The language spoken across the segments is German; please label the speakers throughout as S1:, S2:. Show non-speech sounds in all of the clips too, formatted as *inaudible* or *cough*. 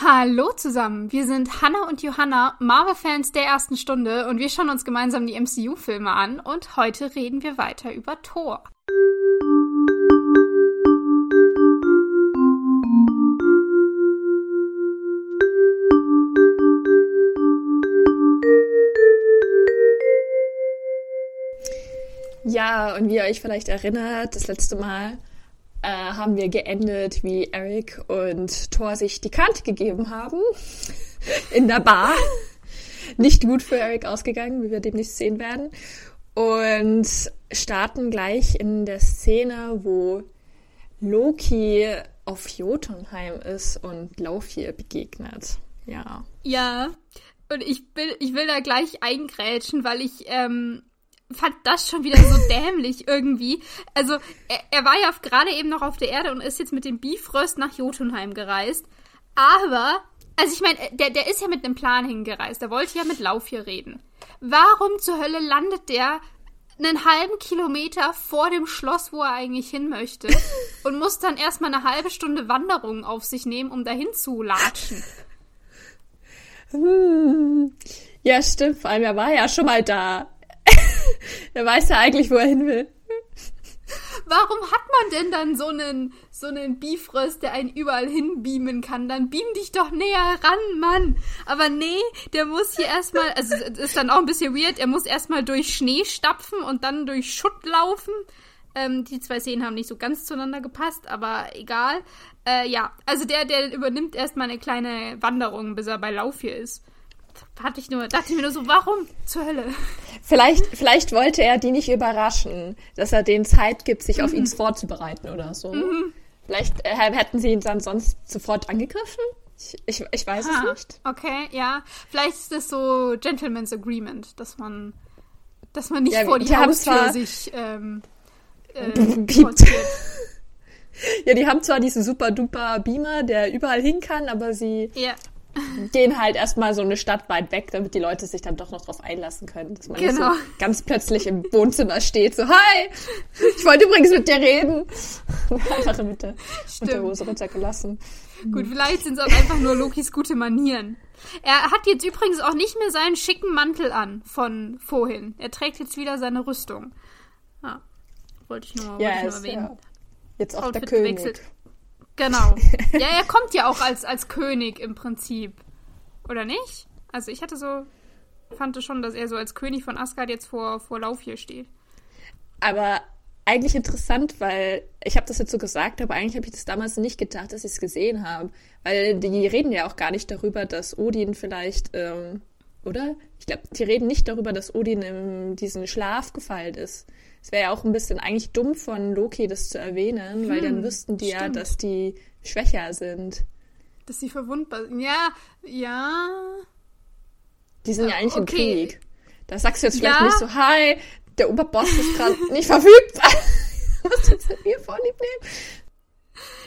S1: Hallo zusammen, wir sind Hannah und Johanna, Marvel-Fans der ersten Stunde und wir schauen uns gemeinsam die MCU-Filme an und heute reden wir weiter über Thor.
S2: Ja, und wie ihr euch vielleicht erinnert, das letzte Mal äh, haben wir geendet, wie Eric und Thor sich die Kante gegeben haben in der Bar. *laughs* Nicht gut für Eric ausgegangen, wie wir demnächst sehen werden. Und starten gleich in der Szene, wo Loki auf Jotunheim ist und Laufir begegnet. Ja.
S1: Ja, und ich will, ich will da gleich eingrätschen, weil ich ähm, fand das schon wieder so *laughs* dämlich irgendwie. Also, er, er war ja gerade eben noch auf der Erde und ist jetzt mit dem Bifröst nach Jotunheim gereist. Aber, also ich meine, der, der ist ja mit einem Plan hingereist. Der wollte ja mit Lauf hier reden. Warum zur Hölle landet der einen halben Kilometer vor dem Schloss, wo er eigentlich hin möchte *laughs* und muss dann erstmal eine halbe Stunde Wanderung auf sich nehmen, um dahin zu latschen?
S2: Hm. *laughs* Ja, stimmt. Vor allem, er war ja schon mal da. Er weiß ja eigentlich, wo er hin will.
S1: Warum hat man denn dann so einen, so einen Bifröst, der einen überall hinbeamen kann? Dann beam dich doch näher ran, Mann. Aber nee, der muss hier erstmal, also es ist dann auch ein bisschen weird, er muss erstmal durch Schnee stapfen und dann durch Schutt laufen. Ähm, die zwei Szenen haben nicht so ganz zueinander gepasst, aber egal. Äh, ja, also der, der übernimmt erstmal eine kleine Wanderung, bis er bei Lauf hier ist hatte ich nur, dachte ich mir nur so, warum zur Hölle?
S2: Vielleicht, vielleicht wollte er die nicht überraschen, dass er denen Zeit gibt, sich mhm. auf ihn *laughs* vorzubereiten oder so. Mhm. Vielleicht äh, hätten sie ihn dann sonst sofort angegriffen. Ich, ich, ich weiß ha, es nicht.
S1: Okay, ja. Vielleicht ist das so Gentleman's Agreement, dass man, dass man nicht ja, vor die, die Haustür sich ähm, äh, *laughs*
S2: Ja, die haben zwar diesen super duper Beamer, der überall hin kann, aber sie
S1: ja
S2: gehen halt erstmal so eine Stadt weit weg, damit die Leute sich dann doch noch drauf einlassen können. Dass man genau. nicht so ganz plötzlich im Wohnzimmer steht, so, hi, ich wollte übrigens mit dir reden. *laughs* Einfach mit der Unterhose runtergelassen.
S1: Gut, vielleicht sind es auch einfach nur Lokis gute Manieren. Er hat jetzt übrigens auch nicht mehr seinen schicken Mantel an von vorhin. Er trägt jetzt wieder seine Rüstung. Ah, wollte ich nur, ja, wollte ich nur erwähnen. Ja.
S2: Jetzt auch Outfit der König. Gewechselt.
S1: Genau. *laughs* Ja, er kommt ja auch als, als König im Prinzip. Oder nicht? Also ich hatte so, fand schon, dass er so als König von Asgard jetzt vor, vor Lauf hier steht.
S2: Aber eigentlich interessant, weil ich habe das jetzt so gesagt, aber eigentlich habe ich das damals nicht gedacht, dass ich es gesehen habe. Weil die reden ja auch gar nicht darüber, dass Odin vielleicht, ähm, oder? Ich glaube, die reden nicht darüber, dass Odin in diesen Schlaf gefallen ist. Es wäre ja auch ein bisschen eigentlich dumm von Loki, das zu erwähnen, hm, weil dann hm, wüssten die stimmt. ja, dass die schwächer sind.
S1: Dass sie verwundbar sind. Ja, ja.
S2: Die sind ja eigentlich okay. im Krieg. Da sagst du jetzt vielleicht ja. nicht so, hi, der Oberboss ist gerade *laughs* nicht verfügbar. *laughs* Was du jetzt mit mir vorlieb nehmen?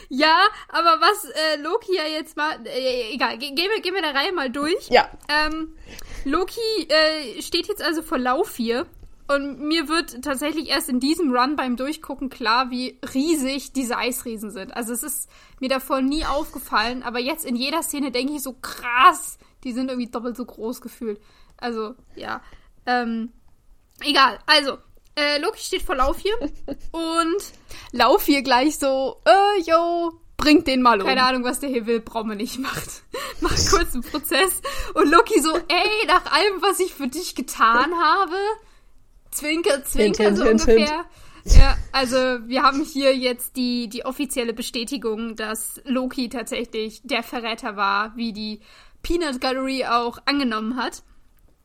S1: Ja, aber was äh, Loki ja jetzt mal, äh, egal, gehen wir, gehen wir der Reihe mal durch.
S2: Ja.
S1: Ähm, Loki äh, steht jetzt also vor Lauf hier und mir wird tatsächlich erst in diesem Run beim Durchgucken klar, wie riesig diese Eisriesen sind. Also es ist mir davor nie aufgefallen, aber jetzt in jeder Szene denke ich so krass, die sind irgendwie doppelt so groß gefühlt. Also, ja. Ähm, egal. Also, äh, Loki steht vor Lauf hier *laughs* und Lauf hier gleich so, äh, yo, bringt den mal um. Keine Ahnung, was der hier will, wir nicht. *laughs* Macht, macht kurz einen Prozess. Und Loki so, ey, nach allem, was ich für dich getan habe, Zwinker, zwinker, so hint, ungefähr. Hint. Ja, also wir haben hier jetzt die, die offizielle Bestätigung, dass Loki tatsächlich der Verräter war, wie die Peanut Gallery auch angenommen hat.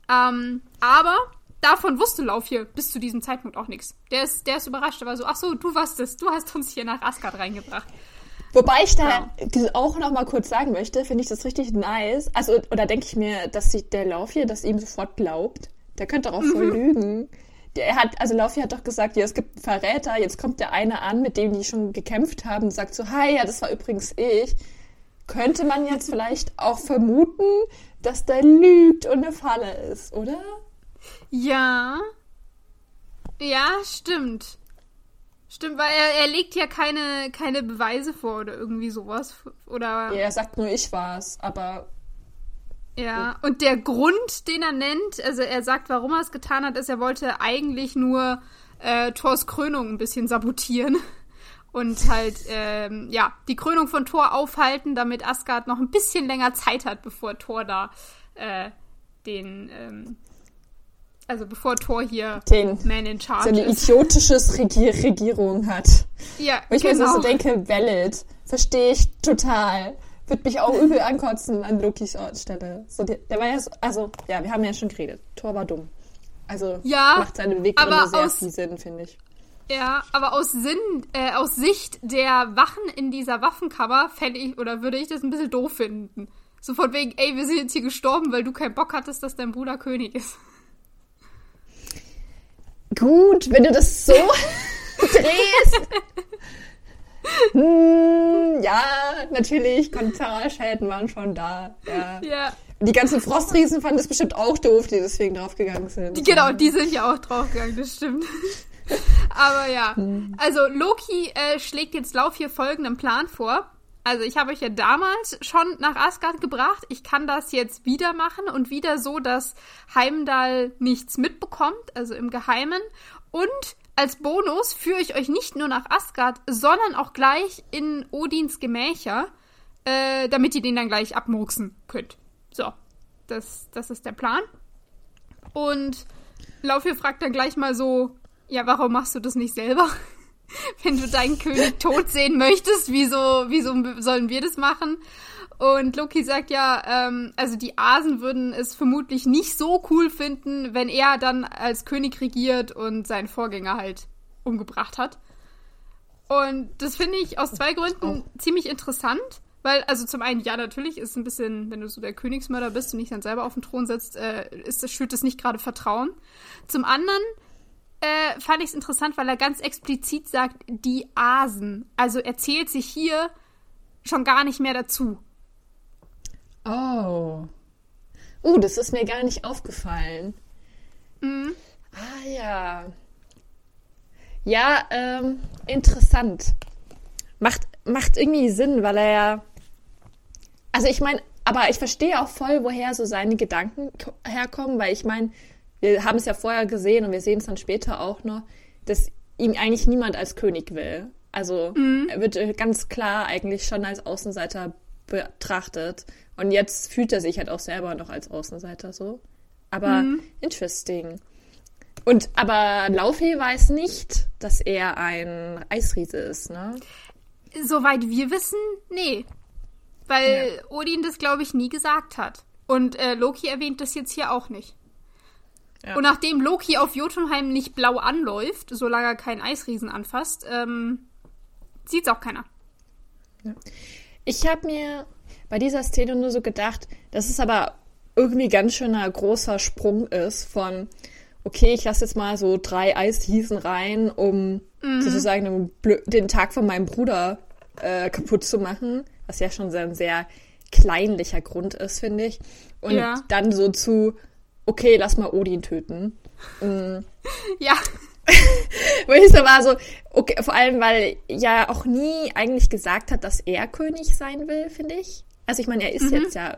S1: Ähm, aber davon wusste Lauf hier bis zu diesem Zeitpunkt auch nichts. Der ist, der ist überrascht, er war so, ach so, du warst es, du hast uns hier nach Asgard reingebracht.
S2: Wobei ich da ja. auch noch mal kurz sagen möchte, finde ich das richtig nice. Also, oder denke ich mir, dass sich der Lauf hier das ihm sofort glaubt. Der könnte auch voll mhm. lügen er hat, also Laufey hat doch gesagt, ja, es gibt einen Verräter, jetzt kommt der eine an, mit dem die schon gekämpft haben, und sagt so, hi, ja, das war übrigens ich. Könnte man jetzt vielleicht auch vermuten, dass der lügt und eine Falle ist, oder?
S1: Ja. Ja, stimmt. Stimmt, weil er, er legt ja keine, keine Beweise vor oder irgendwie sowas. Oder.
S2: Ja, er sagt nur, ich war's, aber.
S1: Ja, und der Grund, den er nennt, also er sagt, warum er es getan hat, ist, er wollte eigentlich nur äh, Thors Krönung ein bisschen sabotieren. *laughs* Und halt, ähm, ja, die Krönung von Thor aufhalten, damit Asgard noch ein bisschen länger Zeit hat, bevor Thor da äh, den, ähm, also bevor Thor hier
S2: den,
S1: Man in Charge
S2: so eine
S1: ist.
S2: idiotisches Regier Regierung hat.
S1: Ja,
S2: Und ich mir
S1: genau.
S2: so denke, valid. Verstehe ich total. Würde mich auch übel ankotzen an Lokis Stelle. So, der, der war ja so, also, ja, wir haben ja schon geredet. Thor war dumm. Also,
S1: Ja,
S2: macht seine Beweggründe
S1: aber
S2: sehr
S1: aus-
S2: viel Sinn, finde ich.
S1: Ja, aber aus Sinn, äh, aus Sicht der Wachen in dieser Waffenkammer fände ich oder würde ich das ein bisschen doof finden. So von wegen, ey, wir sind jetzt hier gestorben, weil du keinen Bock hattest, dass dein Bruder König ist.
S2: Gut, wenn du das so *laughs* drehst. Hm, ja, natürlich, Kollateralschäden waren schon da. Ja.
S1: Ja.
S2: Die ganzen Frostriesen fanden es bestimmt auch doof, die deswegen draufgegangen sind.
S1: Genau, die sind ja auch draufgegangen, das stimmt. *laughs* Aber ja, also Loki äh, schlägt jetzt Lauf hier folgenden Plan vor. Also ich habe euch ja damals schon nach Asgard gebracht. Ich kann das jetzt wieder machen und wieder so, dass Heimdall nichts mitbekommt, also im Geheimen. Und als Bonus führe ich euch nicht nur nach Asgard, sondern auch gleich in Odins Gemächer, äh, damit ihr den dann gleich abmurksen könnt. So, das, das ist der Plan. Und Laufir fragt dann gleich mal so, ja, warum machst du das nicht selber? *laughs* *laughs* Wenn du deinen König tot sehen möchtest, wieso, wieso sollen wir das machen? Und Loki sagt ja, ähm, also die Asen würden es vermutlich nicht so cool finden, wenn er dann als König regiert und seinen Vorgänger halt umgebracht hat. Und das finde ich aus zwei Gründen ziemlich interessant, weil, also zum einen, ja, natürlich ist es ein bisschen, wenn du so der Königsmörder bist und dich dann selber auf den Thron setzt, äh, ist das, schürt das nicht gerade Vertrauen. Zum anderen äh, fand ich es interessant, weil er ganz explizit sagt, die Asen. Also er zählt sich hier schon gar nicht mehr dazu.
S2: Oh. Uh, das ist mir gar nicht aufgefallen.
S1: Mhm.
S2: Ah ja. Ja, ähm, interessant. Macht, macht irgendwie Sinn, weil er ja. Also ich meine, aber ich verstehe auch voll, woher so seine Gedanken ko- herkommen, weil ich meine, wir haben es ja vorher gesehen und wir sehen es dann später auch noch, dass ihm eigentlich niemand als König will. Also er wird äh, ganz klar eigentlich schon als Außenseiter betrachtet. Und jetzt fühlt er sich halt auch selber noch als Außenseiter so. Aber interesting. Und aber Laufey weiß nicht, dass er ein Eisriese ist, ne?
S1: Soweit wir wissen, nee. Weil Odin das, glaube ich, nie gesagt hat. Und äh, Loki erwähnt das jetzt hier auch nicht.
S2: Ja.
S1: Und nachdem Loki auf Jotunheim nicht blau anläuft, solange er keinen Eisriesen anfasst, ähm, sieht's auch keiner.
S2: Ich habe mir bei dieser Szene nur so gedacht, dass es aber irgendwie ganz schöner großer Sprung ist von, okay, ich lasse jetzt mal so drei Eisriesen rein, um sozusagen den, den Tag von meinem Bruder äh, kaputt zu machen, was ja schon so ein sehr kleinlicher Grund ist, finde ich. Und
S1: Ja.
S2: dann so zu, okay, lass mal Odin töten. *laughs*
S1: Ja, *laughs*
S2: Wo ich so war so, okay, vor allem, weil ja auch nie eigentlich gesagt hat, dass er König sein will, finde ich. Also ich meine, er ist jetzt ja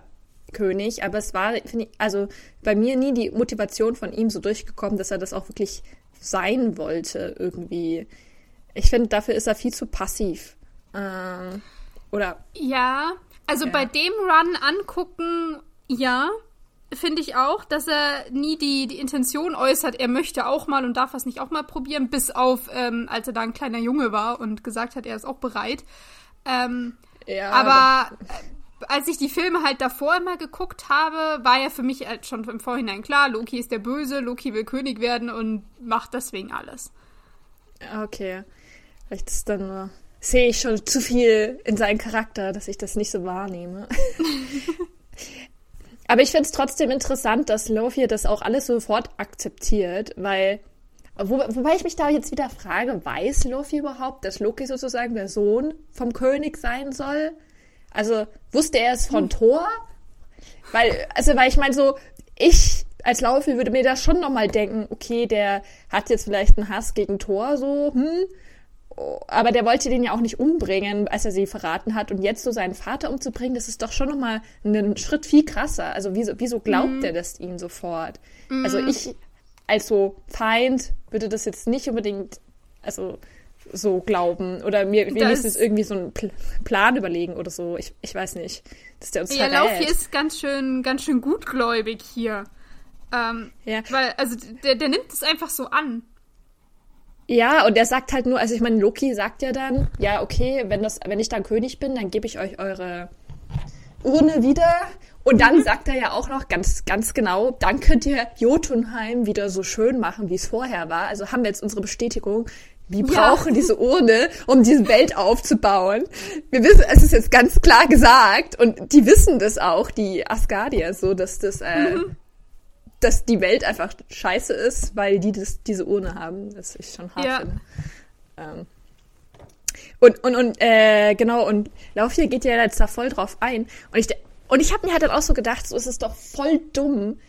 S2: König, aber es war, finde ich, also bei mir nie die Motivation von ihm so durchgekommen, dass er das auch wirklich sein wollte irgendwie. Ich finde, dafür ist er viel zu passiv. Ähm, oder
S1: ja. Also
S2: Ja.
S1: bei dem Run angucken, ja, finde ich auch, dass er nie die, die Intention äußert, er möchte auch mal und darf es nicht auch mal probieren, bis auf, ähm, als er da ein kleiner Junge war und gesagt hat, er ist auch bereit. Ähm,
S2: ja,
S1: Aber äh, als ich die Filme halt davor immer geguckt habe, war ja für mich halt schon im Vorhinein klar, Loki ist der Böse, Loki will König werden und macht deswegen alles.
S2: Okay. Vielleicht ist dann nur. Sehe ich schon zu viel in seinen Charakter, dass ich das nicht so wahrnehme. *laughs* Aber ich finde es trotzdem interessant, dass Lofi das auch alles sofort akzeptiert, weil. Wo, wobei ich mich da jetzt wieder frage, weiß Lofi überhaupt, dass Loki sozusagen der Sohn vom König sein soll? Also wusste er es von Thor? Weil, also, weil ich meine, so, ich als Laufi würde mir da schon nochmal denken, okay, der hat jetzt vielleicht einen Hass gegen Thor, so, hm, aber der wollte den ja auch nicht umbringen, als er sie verraten hat. Und jetzt so seinen Vater umzubringen, das ist doch schon nochmal einen Schritt viel krasser. Also wieso, wieso glaubt mhm. er das ihm sofort? Mhm. Also ich als so Feind würde das jetzt nicht unbedingt, also so glauben oder mir wenigstens irgendwie so einen Pl Plan überlegen oder so. Ich, ich weiß nicht. Dass der uns
S1: ja, Lauf hier ist ganz schön, ganz schön gutgläubig hier. Ähm, ja. Weil, also der, der nimmt es einfach so an.
S2: Ja, und er sagt halt nur, also ich meine, Loki sagt ja dann, ja, okay, wenn das, wenn ich dann König bin, dann gebe ich euch eure Urne wieder. Und dann mhm. sagt er ja auch noch ganz, ganz genau, dann könnt ihr Jotunheim wieder so schön machen, wie es vorher war. Also haben wir jetzt unsere Bestätigung, wir brauchen ja. diese Urne, um diese Welt aufzubauen. Wir wissen, es ist jetzt ganz klar gesagt und die wissen das auch, die Asgardier, so dass das, äh, mhm. Dass die Welt einfach scheiße ist, weil die das, diese Urne haben. Das ich schon hart ja. Ähm. Und, und, und, äh, genau, und Laufir geht ja jetzt da voll drauf ein. Und ich, und ich habe mir halt dann auch so gedacht, so ist es doch voll dumm,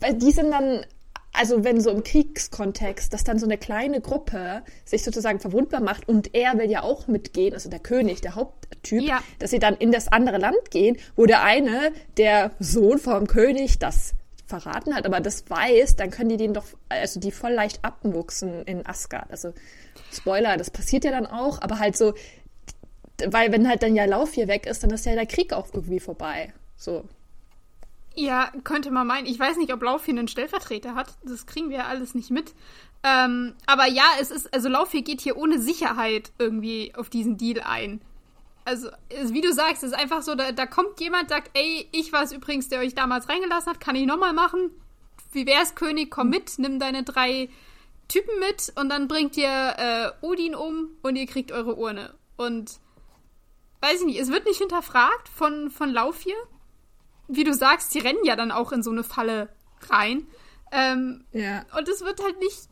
S2: weil die sind dann also wenn so im Kriegskontext, dass dann so eine kleine Gruppe sich sozusagen verwundbar macht und er will ja auch mitgehen, also der König, der Haupttyp, ja. dass sie dann in das andere Land gehen, wo der eine, der Sohn vom König, das verraten hat, aber das weiß, dann können die den doch, also die voll leicht abwuchsen in Asgard. Also Spoiler, das passiert ja dann auch, aber halt so, weil wenn halt dann ja Lauf hier weg ist, dann ist ja der Krieg auch irgendwie vorbei. So.
S1: Ja, könnte man meinen. Ich weiß nicht, ob Laufie einen Stellvertreter hat. Das kriegen wir ja alles nicht mit. Ähm, aber ja, es ist, also Laufie geht hier ohne Sicherheit irgendwie auf diesen Deal ein. Also, wie du sagst, es ist einfach so, da, da kommt jemand, sagt, ey, ich war es übrigens, der euch damals reingelassen hat, kann ich nochmal machen? Wie wär's, König, komm mit, nimm deine drei Typen mit und dann bringt ihr äh, Odin um und ihr kriegt eure Urne. Und weiß ich nicht, es wird nicht hinterfragt von, von Laufir wie du sagst, die rennen ja dann auch in so eine Falle rein. Ähm, ja. Und es wird halt nicht.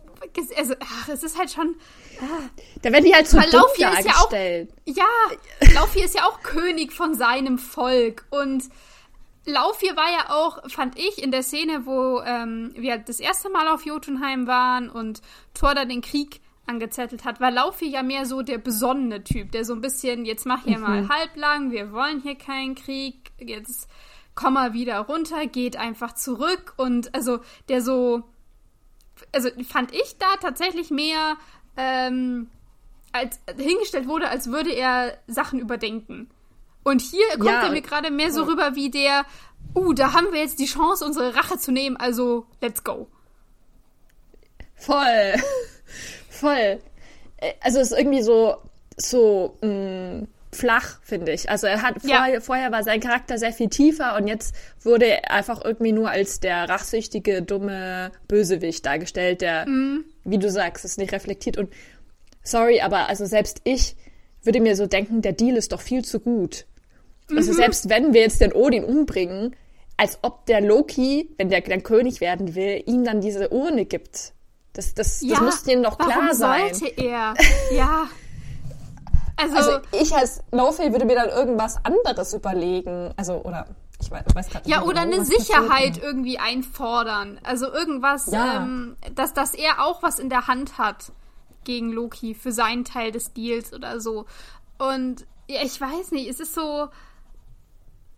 S1: Also, ach, es ist halt schon.
S2: Ah. Da werden die halt so dumm
S1: dargestellt. Ja, auch, ja, Laufi ist ja auch König von seinem Volk. Und Laufi war ja auch, fand ich, in der Szene, wo ähm, wir das erste Mal auf Jotunheim waren und Thor da den Krieg angezettelt hat, war Laufi ja mehr so der besonnene Typ, der so ein bisschen, jetzt mach hier mhm. mal halblang, wir wollen hier keinen Krieg, jetzt komm mal wieder runter, geht einfach zurück und also der so, also fand ich da tatsächlich mehr ähm, als hingestellt wurde, als würde er Sachen überdenken. Und hier kommt ja. er mir gerade mehr so rüber wie der, uh, da haben wir jetzt die Chance, unsere Rache zu nehmen, also let's go.
S2: Voll. *laughs* Voll. Äh, also es ist irgendwie so, so, mh, mm, flach, finde ich. Also er hat vorher, ja. vorher war sein Charakter sehr viel tiefer und jetzt wurde er einfach irgendwie nur als der rachsüchtige, dumme Bösewicht dargestellt, der, mhm. wie du sagst, es nicht reflektiert. Und sorry, aber also selbst ich würde mir so denken, der Deal ist doch viel zu gut. Also mhm. Also selbst wenn wir jetzt den Odin umbringen, als ob der Loki, wenn der dann König werden will, ihm dann diese Urne gibt. Das, das, ja, das muss denen doch klar sein.
S1: sollte er? *laughs* Ja.
S2: Also, also ich als No-Fail würde mir dann irgendwas anderes überlegen. Also, oder ich weiß, weiß gerade
S1: nicht. Ja, oder genau, eine Sicherheit irgendwie einfordern. Also irgendwas, ja. ähm, dass, dass er auch was in der Hand hat gegen Loki für seinen Teil des Deals oder so. Und ja, ich weiß nicht, es ist so.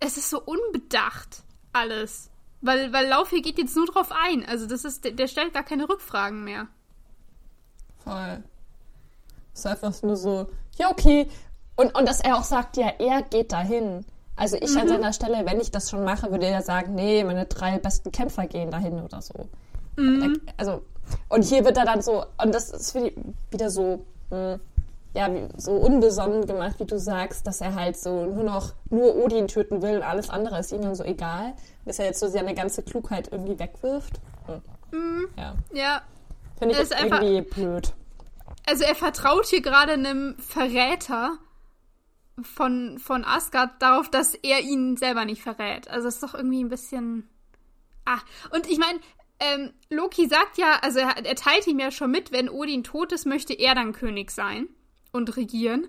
S1: Es ist so unbedacht, alles. Weil, weil Laufey geht jetzt nur drauf ein. Also das ist, der, der stellt gar keine Rückfragen mehr.
S2: Voll. Ist einfach nur so, ja, okay. Und, und dass er auch sagt, ja, er geht dahin. Also ich mhm. an seiner Stelle, wenn ich das schon mache, würde er sagen, nee, meine drei besten Kämpfer gehen dahin oder so. Mhm. Also, und hier wird er dann so, und das ist wieder so, mh, hm, ja, so unbesonnen gemacht, wie du sagst, dass er halt so nur noch nur Odin töten will und alles andere ist ihm dann so egal, dass er jetzt so seine ganze Klugheit irgendwie wegwirft. Hm.
S1: Mhm. Ja. ja.
S2: Finde ich ist irgendwie blöd.
S1: Also er vertraut hier gerade einem Verräter von, von Asgard darauf, dass er ihn selber nicht verrät. Also das ist doch irgendwie ein bisschen. Ah, und ich meine, ähm, Loki sagt ja, also er, er teilt ihm ja schon mit, wenn Odin tot ist, möchte er dann König sein und regieren.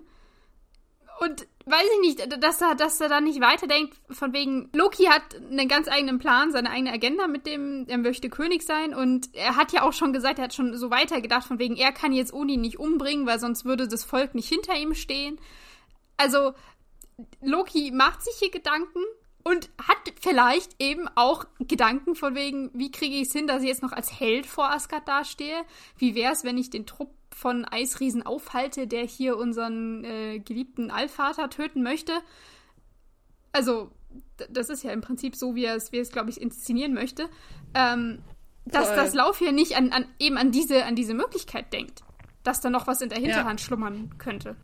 S1: Und weiß ich nicht, dass er, dass er da nicht weiterdenkt, von wegen, Loki hat einen ganz eigenen Plan, seine eigene Agenda mit dem, er möchte König sein und er hat ja auch schon gesagt, er hat schon so weitergedacht, von wegen, er kann jetzt Oni nicht umbringen, weil sonst würde das Volk nicht hinter ihm stehen. Also, Loki macht sich hier Gedanken und hat vielleicht eben auch Gedanken von wegen, wie kriege ich es hin, dass ich jetzt noch als Held vor Asgard dastehe? Wie wäre es, wenn ich den Trupp von Eisriesen aufhalte, der hier unseren äh, geliebten Allvater töten möchte. Also, das ist ja im Prinzip so, wie er es, wie es glaube ich, inszenieren möchte. Ähm, dass das Lauf hier nicht an, an, eben an diese, an diese Möglichkeit denkt. Dass da noch was in der Hinterhand ja. schlummern könnte.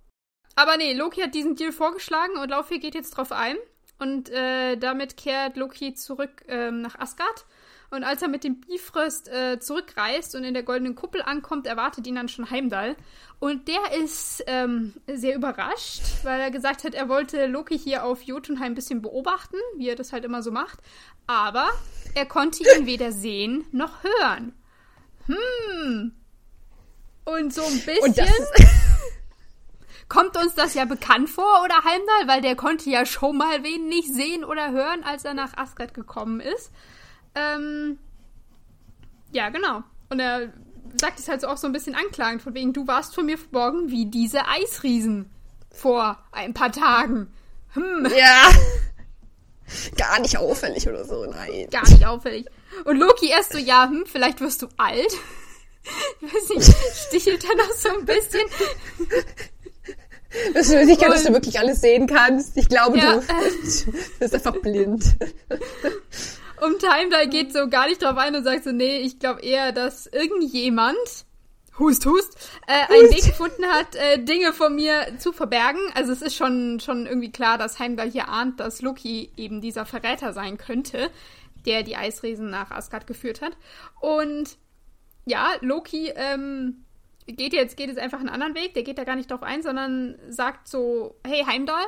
S1: Aber nee, Loki hat diesen Deal vorgeschlagen und Laufir geht jetzt drauf ein. Und äh, damit kehrt Loki zurück ähm, nach Asgard und als er mit dem Bifröst äh, zurückreist und in der goldenen Kuppel ankommt, erwartet ihn dann schon Heimdall. Und der ist ähm, sehr überrascht, weil er gesagt hat, er wollte Loki hier auf Jotunheim ein bisschen beobachten, wie er das halt immer so macht. Aber er konnte ihn weder sehen noch hören. Hm. Und so ein bisschen. *laughs* kommt uns das ja bekannt vor, oder Heimdall? Weil der konnte ja schon mal wen nicht sehen oder hören, als er nach Asgard gekommen ist. Ähm, ja, genau. Und er sagt es halt so auch so ein bisschen anklagend, von wegen, du warst von mir verborgen wie diese Eisriesen vor ein paar Tagen.
S2: Hm. Ja. *laughs* Gar nicht auffällig oder so, nein.
S1: Gar nicht auffällig. Und Loki erst so, ja, hm, vielleicht wirst du alt. Ich weiß nicht, stichelt er noch so ein bisschen.
S2: Das ist nicht, dass du wirklich alles sehen kannst. Ich glaube, ja. du *laughs* bist einfach blind.
S1: Und Heimdall geht so gar nicht drauf ein und sagt so, nee, ich glaube eher, dass irgendjemand, hust, hust, äh, einen Weg gefunden hat, äh, Dinge von mir zu verbergen. Also es ist schon, schon irgendwie klar, dass Heimdall hier ahnt, dass Loki eben dieser Verräter sein könnte, der die Eisriesen nach Asgard geführt hat. Und ja, Loki ähm, geht jetzt, geht jetzt einfach einen anderen Weg, der geht da gar nicht drauf ein, sondern sagt so, hey Heimdall,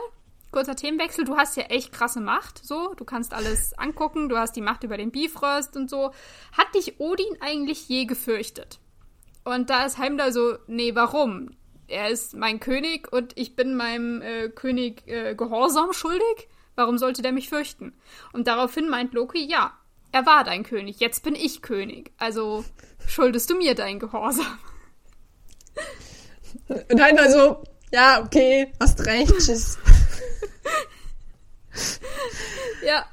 S1: kurzer Themenwechsel, du hast ja echt krasse Macht, so, du kannst alles *laughs* angucken, du hast die Macht über den Bifrost und so. Hat dich Odin eigentlich je gefürchtet? Und da ist Heimdall so, nee, warum? Er ist mein König und ich bin meinem äh, König äh, Gehorsam schuldig. Warum sollte der mich fürchten? Und daraufhin meint Loki, ja, er war dein König, jetzt bin ich König. Also schuldest du mir dein Gehorsam.
S2: Und Heimdall so, ja, okay, hast recht, tschüss. *laughs* *laughs*
S1: ja.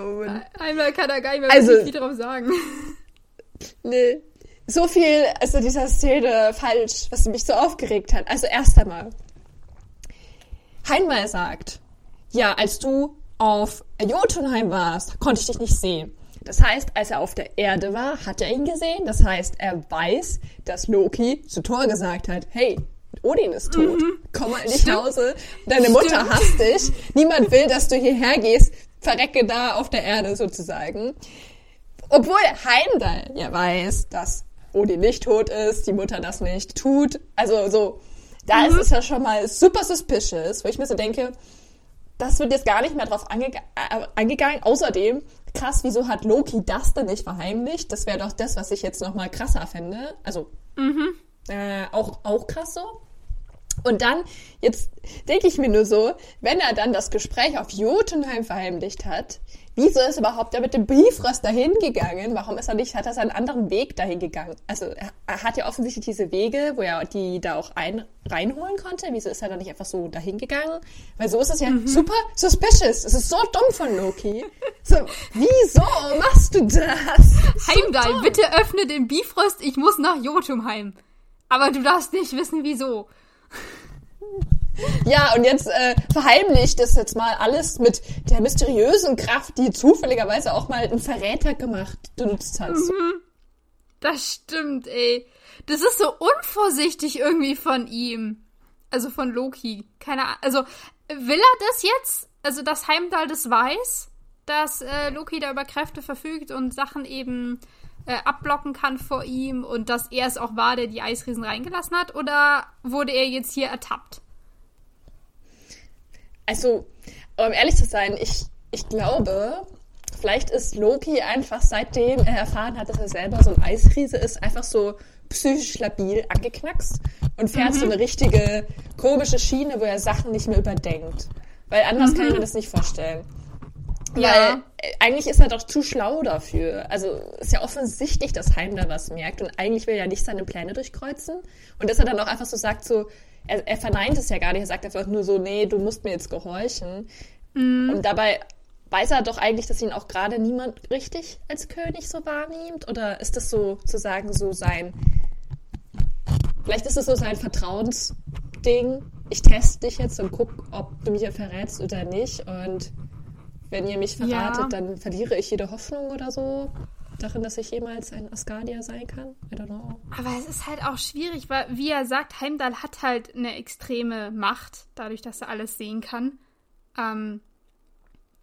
S1: Oh, Einmal kann er gar nicht mehr also, viel drauf sagen. *laughs*
S2: Nee. So viel ist in dieser Szene falsch, was mich so aufgeregt hat. Also erst einmal. Heinmal sagt, ja, als du auf Jotunheim warst, konnte ich dich nicht sehen. Das heißt, als er auf der Erde war, hat er ihn gesehen. Das heißt, er weiß, dass Loki zu Thor gesagt hat, hey, Odin ist tot. Mhm. Komm mal nicht nach Hause. Deine Mutter Stimmt. hasst dich. Niemand will, dass du hierher gehst. Verrecke da auf der Erde sozusagen. Obwohl Heimdall ja weiß, dass Odin nicht tot ist, die Mutter das nicht tut. Also so, da mhm. ist es ja schon mal super suspicious, wo ich mir so denke, das wird jetzt gar nicht mehr drauf ange äh, angegangen. Außerdem, krass, wieso hat Loki das denn nicht verheimlicht? Das wäre doch das, was ich jetzt noch mal krasser fände. Also, mhm. Äh, auch, auch krass so. Und dann, jetzt denke ich mir nur so, wenn er dann das Gespräch auf Jotunheim verheimlicht hat, wieso ist überhaupt er mit dem Briefrost dahin gegangen? Warum ist er nicht, hat er seinen anderen Weg dahin gegangen? Also er, er hat ja offensichtlich diese Wege, wo er die da auch ein, reinholen konnte. Wieso ist er dann nicht einfach so dahin gegangen? Weil so ist es ja mhm. super suspicious. Es ist so dumm von Loki. So, wieso machst du das?
S1: Heimdall, so bitte öffne den Bifrost, ich muss nach Jotunheim. Aber du darfst nicht wissen, wieso.
S2: Ja, und jetzt äh, verheimlicht das jetzt mal alles mit der mysteriösen Kraft, die zufälligerweise auch mal einen Verräter gemacht benutzt hat. Mhm.
S1: Das stimmt, ey. Das ist so unvorsichtig irgendwie von ihm. Also von Loki. Keine Ahnung. Also, will er das jetzt? Also, dass Heimdall das weiß? Dass äh, Loki da über Kräfte verfügt und Sachen eben äh, abblocken kann vor ihm und dass er es auch war, der die Eisriesen reingelassen hat? Oder wurde er jetzt hier ertappt?
S2: Also, um ehrlich zu sein, ich, ich glaube, vielleicht ist Loki einfach seitdem er erfahren hat, dass er selber so ein Eisriese ist, einfach so psychisch labil angeknackst und fährt mhm. so eine richtige komische Schiene, wo er Sachen nicht mehr überdenkt. Weil anders mhm. kann ich mir das nicht vorstellen. Ja. Weil äh, eigentlich ist er doch zu schlau dafür. Also ist ja offensichtlich, dass Heim da was merkt und eigentlich will er ja nicht seine Pläne durchkreuzen. Und dass er dann auch einfach so sagt, so, er, er verneint es ja gar nicht, er sagt einfach nur so, nee, du musst mir jetzt gehorchen. Mhm. Und dabei weiß er doch eigentlich, dass ihn auch gerade niemand richtig als König so wahrnimmt? Oder ist das so sozusagen so sein, vielleicht ist es so sein Vertrauensding, ich teste dich jetzt und guck, ob du mich ja verrätst oder nicht und wenn ihr mich verratet, ja. dann verliere ich jede Hoffnung oder so darin, dass ich jemals ein Asgardia sein kann. I don't know.
S1: Aber es ist halt auch schwierig, weil, wie er sagt, Heimdall hat halt eine extreme Macht, dadurch, dass er alles sehen kann. Ähm,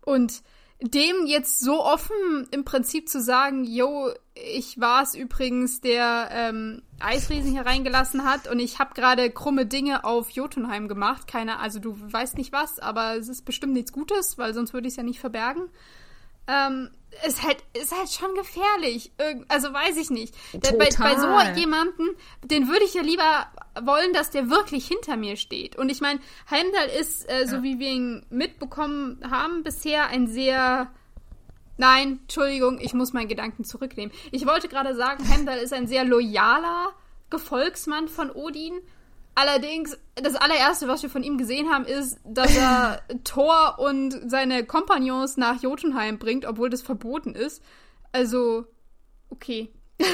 S1: und dem jetzt so offen im Prinzip zu sagen, yo, ich war es übrigens, der ähm, Eisriesen hier reingelassen hat und ich habe gerade krumme Dinge auf Jotunheim gemacht. Keine, also du weißt nicht was, aber es ist bestimmt nichts Gutes, weil sonst würde ich es ja nicht verbergen. Ähm, ist halt, ist halt schon gefährlich. Also weiß ich nicht. Bei, bei, so jemandem, den würde ich ja lieber wollen, dass der wirklich hinter mir steht. Und ich meine, Heimdall ist, äh, so ja. wie wir ihn mitbekommen haben, bisher ein sehr. Nein, Entschuldigung, ich muss meinen Gedanken zurücknehmen. Ich wollte gerade sagen, *laughs* Heimdall ist ein sehr loyaler Gefolgsmann von Odin Allerdings, das allererste, was wir von ihm gesehen haben, ist, dass er *laughs* Thor und seine Kompagnons nach Jotunheim bringt, obwohl das verboten ist. Also, okay. *laughs*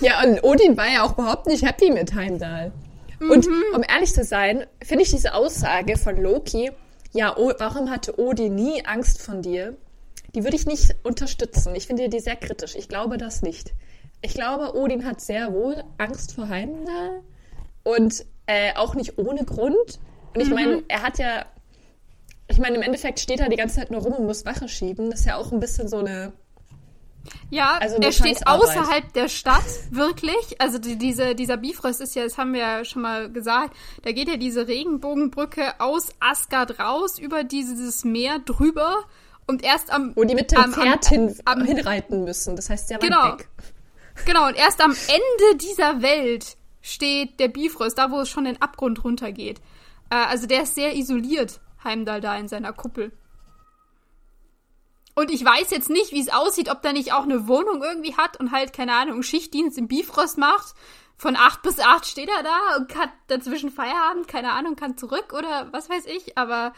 S2: ja, und Odin war ja auch überhaupt nicht happy mit Heimdall. Mhm. Und um ehrlich zu sein, finde ich diese Aussage von Loki, ja, o warum hatte Odin nie Angst von dir? Die würde ich nicht unterstützen. Ich finde die sehr kritisch. Ich glaube das nicht. Ich glaube, Odin hat sehr wohl Angst vor Heimdall und äh, auch nicht ohne Grund. Und ich mhm. meine, er hat ja, ich meine, im Endeffekt steht er die ganze Zeit nur rum und muss Wache schieben. Das ist ja auch ein bisschen so eine.
S1: Ja, also er steht außerhalb der Stadt, wirklich. Also die, diese, dieser Bifrost ist ja, das haben wir ja schon mal gesagt, da geht ja diese Regenbogenbrücke aus Asgard raus, über dieses Meer drüber und erst am...
S2: Wo die mit dem am, Pferd am, hin, am, hinreiten müssen, das heißt sehr weit
S1: genau,
S2: weg.
S1: Genau, und erst am Ende dieser Welt steht der Bifrost, da wo es schon den Abgrund runtergeht. Äh, also der ist sehr isoliert, Heimdall da in seiner Kuppel. Und ich weiß jetzt nicht, wie es aussieht, ob der nicht auch eine Wohnung irgendwie hat und halt, keine Ahnung, Schichtdienst im Bifrost macht. Von acht bis acht steht er da und hat dazwischen Feierabend, keine Ahnung, kann zurück oder was weiß ich. Aber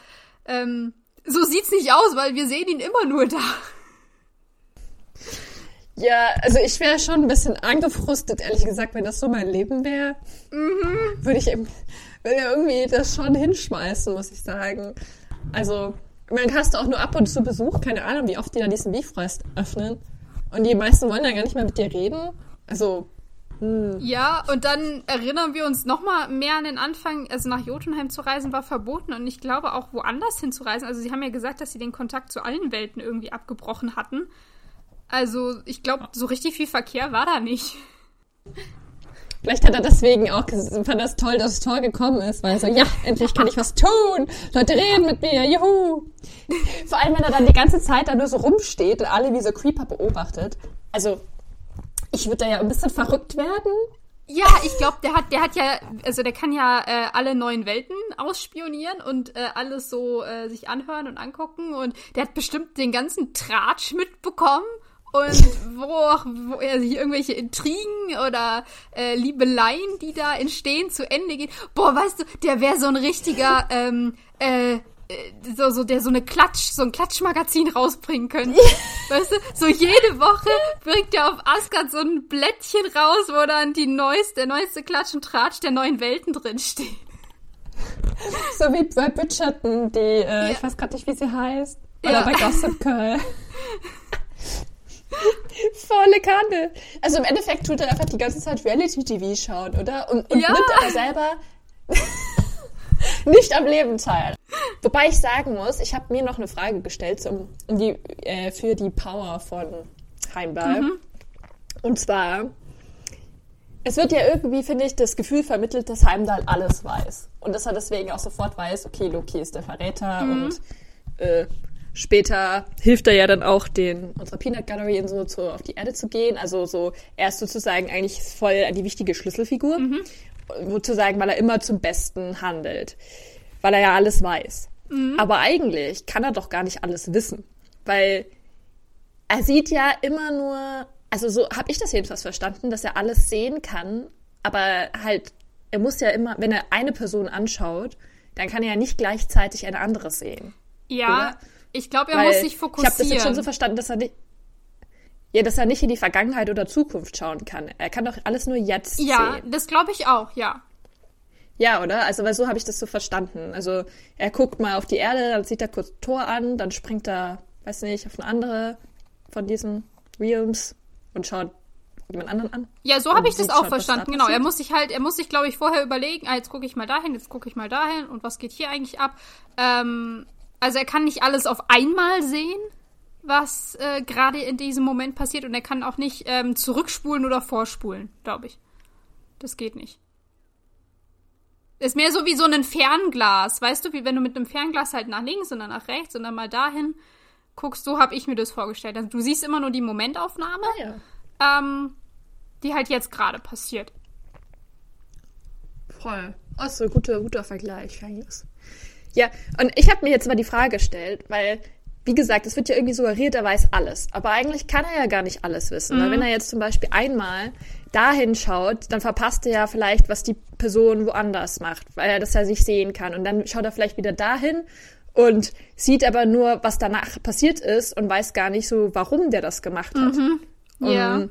S1: ähm, so sieht's nicht aus, weil wir sehen ihn immer nur da.
S2: Ja, also ich wäre schon ein bisschen angefrustet, ehrlich gesagt, wenn das so mein Leben wäre. Mhm. Würde ich würde irgendwie das schon hinschmeißen, muss ich sagen. Also, man hast du auch nur ab und zu Besuch, keine Ahnung, wie oft die da diesen Bifrost öffnen. Und die meisten wollen ja gar nicht mehr mit dir reden. Also,
S1: hm. Ja, und dann erinnern wir uns nochmal mehr an den Anfang. Also nach Jotunheim zu reisen war verboten und ich glaube auch woanders hinzureisen. Also sie haben ja gesagt, dass sie den Kontakt zu allen Welten irgendwie abgebrochen hatten. Also, ich glaube, so richtig viel Verkehr war da nicht.
S2: Vielleicht hat er deswegen auch fand das toll, dass Tor gekommen ist, weil er so, ja, endlich kann ich was tun. Leute reden mit mir, juhu. Vor allem, wenn er dann die ganze Zeit da nur so rumsteht und alle wie so Creeper beobachtet. Also, ich würde da ja ein bisschen verrückt werden.
S1: Ja, ich glaube, der hat, der hat ja, also der kann ja äh, alle neuen Welten ausspionieren und äh, alles so äh, sich anhören und angucken und der hat bestimmt den ganzen Tratsch mitbekommen und wo, auch, wo sich irgendwelche Intrigen oder äh, Liebeleien, die da entstehen, zu Ende gehen. Boah, weißt du, der wäre so ein richtiger, ähm, äh, so, so, der so eine Klatsch, so ein Klatschmagazin rausbringen könnte. *laughs* weißt du, so jede Woche bringt er auf Asgard so ein Blättchen raus, wo dann die neueste, der neueste Klatsch und Tratsch der neuen Welten drin steht.
S2: So wie bei Bridgerton, die, äh, ja. ich weiß gerade nicht, wie sie heißt. Oder ja. bei Gossip Girl. *laughs* *laughs* Volle Kanne. Also im Endeffekt tut er einfach die ganze Zeit Reality-TV schauen, oder? Und, und ja. nimmt aber selber *laughs* nicht am Leben teil. Wobei ich sagen muss, ich habe mir noch eine Frage gestellt zum, um die, äh, für die Power von Heimball. Mhm. Und zwar, es wird ja irgendwie, finde ich, das Gefühl vermittelt, dass Heimdall alles weiß. Und dass er deswegen auch sofort weiß, okay, Loki ist der Verräter mhm. und äh, später hilft er ja dann auch den unserer Peanut Gallery in so zu, auf die Erde zu gehen. Also so er ist sozusagen eigentlich voll die wichtige Schlüsselfigur, mhm. sozusagen, weil er immer zum Besten handelt, weil er ja alles weiß. Mhm. Aber eigentlich kann er doch gar nicht alles wissen, weil er sieht ja immer nur, also so habe ich das jedenfalls verstanden, dass er alles sehen kann, aber halt er muss ja immer, wenn er eine Person anschaut, dann kann er ja nicht gleichzeitig eine andere sehen.
S1: Ja, oder? Ich glaube, er Weil muss sich fokussieren.
S2: Ich habe das jetzt schon so verstanden, dass er nicht, ja, dass er nicht in die Vergangenheit oder Zukunft schauen kann. Er kann doch alles nur jetzt
S1: ja,
S2: sehen.
S1: Ja, das glaube ich auch, ja.
S2: Ja, oder? Also, weil so habe ich das so verstanden. Also, er guckt mal auf die Erde, dann sieht er kurz Tor an, dann springt er, weiß nicht, auf eine andere von diesen Realms und schaut jemand anderen an.
S1: Ja, so habe ich das auch verstanden. Genau, er muss sich halt, er muss sich, glaube ich, vorher überlegen, ah, jetzt gucke ich mal dahin, jetzt gucke ich mal dahin und was geht hier eigentlich ab. Ähm, also er kann nicht alles auf einmal sehen, was äh, gerade in diesem Moment passiert und er kann auch nicht ähm, zurückspulen oder vorspulen, glaube ich. Das geht nicht. Ist mehr so wie so ein Fernglas, weißt du, wie wenn du mit einem Fernglas halt nach links und dann nach rechts und dann mal dahin guckst, so habe ich mir das vorgestellt. Also du siehst immer nur die Momentaufnahme. Ah, ja. Ähm, die halt jetzt gerade passiert.
S2: Voll. Achso, guter, guter Vergleich, Ja, und ich habe mir jetzt mal die Frage gestellt, weil, wie gesagt, es wird ja irgendwie suggeriert, er weiß alles. Aber eigentlich kann er ja gar nicht alles wissen. Mhm. Weil wenn er jetzt zum Beispiel einmal dahin schaut, dann verpasst er ja vielleicht, was die Person woanders macht, weil er das ja sich sehen kann. Und dann schaut er vielleicht wieder dahin und sieht aber nur, was danach passiert ist und weiß gar nicht so, warum der das gemacht hat. Mhm. Ja.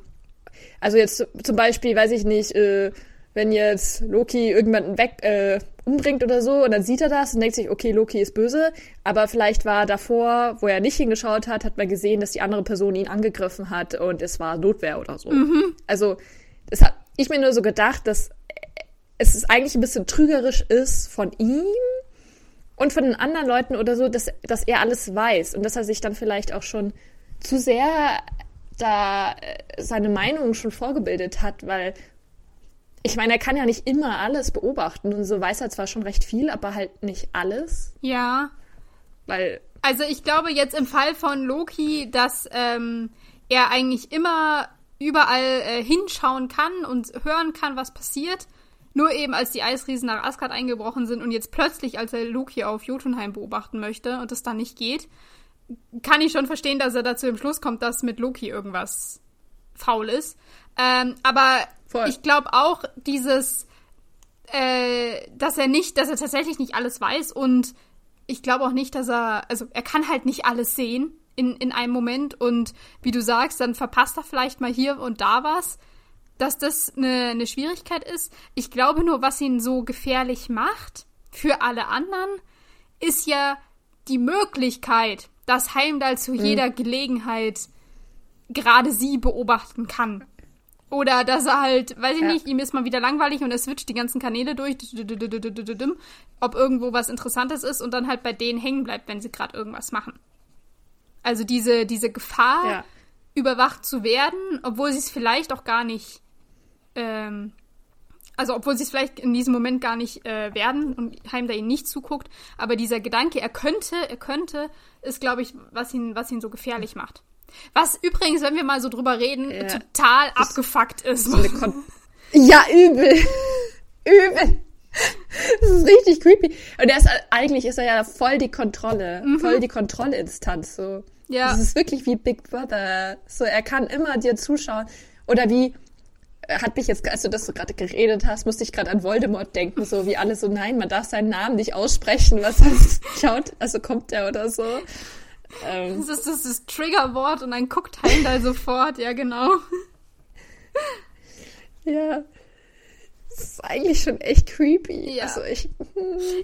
S2: Also jetzt zum Beispiel, weiß ich nicht, äh, wenn jetzt Loki irgendjemanden weg äh, umbringt oder so und dann sieht er das und denkt sich, okay, Loki ist böse, aber vielleicht war davor, wo er nicht hingeschaut hat, hat man gesehen, dass die andere Person ihn angegriffen hat und es war Notwehr oder so. Mhm. Also das hat ich mir nur so gedacht, dass es eigentlich ein bisschen trügerisch ist von ihm und von den anderen Leuten oder so, dass, dass er alles weiß und dass er sich dann vielleicht auch schon zu sehr da äh, seine Meinung schon vorgebildet hat, weil ich meine, er kann ja nicht immer alles beobachten und so weiß er zwar schon recht viel, aber halt nicht alles.
S1: Ja.
S2: Weil.
S1: Also ich glaube jetzt im Fall von Loki, dass ähm, er eigentlich immer überall äh, hinschauen kann und hören kann, was passiert. Nur eben, als die Eisriesen nach Asgard eingebrochen sind und jetzt plötzlich, als er Loki auf Jotunheim beobachten möchte und es dann nicht geht, kann ich schon verstehen, dass er dazu im Schluss kommt, dass mit Loki irgendwas faul ist. Ähm, aber Voll. ich glaube auch dieses, äh, dass er nicht, dass er tatsächlich nicht alles weiß und ich glaube auch nicht, dass er, also er kann halt nicht alles sehen in, in einem Moment und wie du sagst, dann verpasst er vielleicht mal hier und da was, dass das eine, eine Schwierigkeit ist. Ich glaube nur, was ihn so gefährlich macht für alle anderen, ist ja die Möglichkeit, dass Heimdall zu mhm. jeder Gelegenheit gerade sie beobachten kann. Oder dass er halt, weiß ich ja. nicht, ihm ist mal wieder langweilig und er switcht die ganzen Kanäle durch, ob irgendwo was Interessantes ist und dann halt bei denen hängen bleibt, wenn sie gerade irgendwas machen. Also diese, diese Gefahr, ja. überwacht zu werden, obwohl sie es vielleicht auch gar nicht ähm, also obwohl sie es vielleicht in diesem Moment gar nicht äh, werden und Heimdall ihnen nicht zuguckt, aber dieser Gedanke, er könnte, er könnte, ist, glaube ich, was ihn, was ihn so gefährlich macht. Was übrigens, wenn wir mal so drüber reden, ja. total das abgefuckt ist. *laughs*
S2: Ja, übel. *laughs* übel. Das ist richtig creepy. Und er ist, eigentlich ist er ja voll die Kontrolle, mhm. voll die Kontrollinstanz, so. Ja. Das ist wirklich wie Big Brother. So, er kann immer dir zuschauen. Oder wie, hat mich jetzt, als du das so gerade geredet hast, musste ich gerade an Voldemort denken, so wie alle so, nein, man darf seinen Namen nicht aussprechen, was sonst schaut, *laughs* also kommt der oder so.
S1: Ähm. Das ist das, das Triggerwort und dann guckt Heimdall *laughs* sofort, ja genau.
S2: Ja. Das ist eigentlich schon echt creepy.
S1: Ja,
S2: also ich,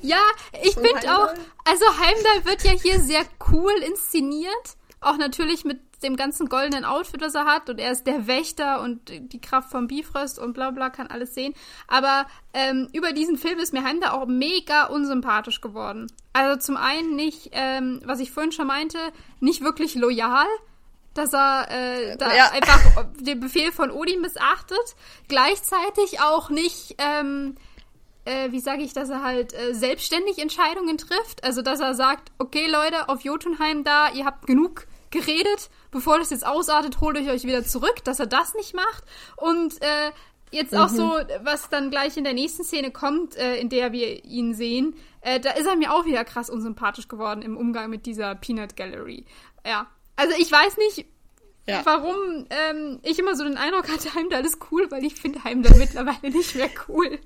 S1: ja, ich finde auch, also Heimdall wird ja hier sehr cool inszeniert. Auch natürlich mit dem ganzen goldenen Outfit, das er hat. Und er ist der Wächter und die Kraft vom Bifrost und bla bla, kann alles sehen. Aber ähm, über diesen Film ist mir Heimdall auch mega unsympathisch geworden. Also zum einen nicht, ähm, was ich vorhin schon meinte, nicht wirklich loyal dass er äh, da ja. einfach den Befehl von Odin missachtet, gleichzeitig auch nicht ähm, äh, wie sage ich, dass er halt äh, selbstständig Entscheidungen trifft. Also, dass er sagt, okay, Leute, auf Jotunheim da, ihr habt genug geredet, bevor das jetzt ausartet, holt euch euch wieder zurück, dass er das nicht macht. Und äh, jetzt mhm. auch so, was dann gleich in der nächsten Szene kommt, äh, in der wir ihn sehen, äh, da ist er mir auch wieder krass unsympathisch geworden im Umgang mit dieser Peanut Gallery. Ja. Also ich weiß nicht, ja. warum ähm, ich immer so den Eindruck hatte, Heimdall ist cool, weil ich finde Heimdall mittlerweile nicht mehr cool.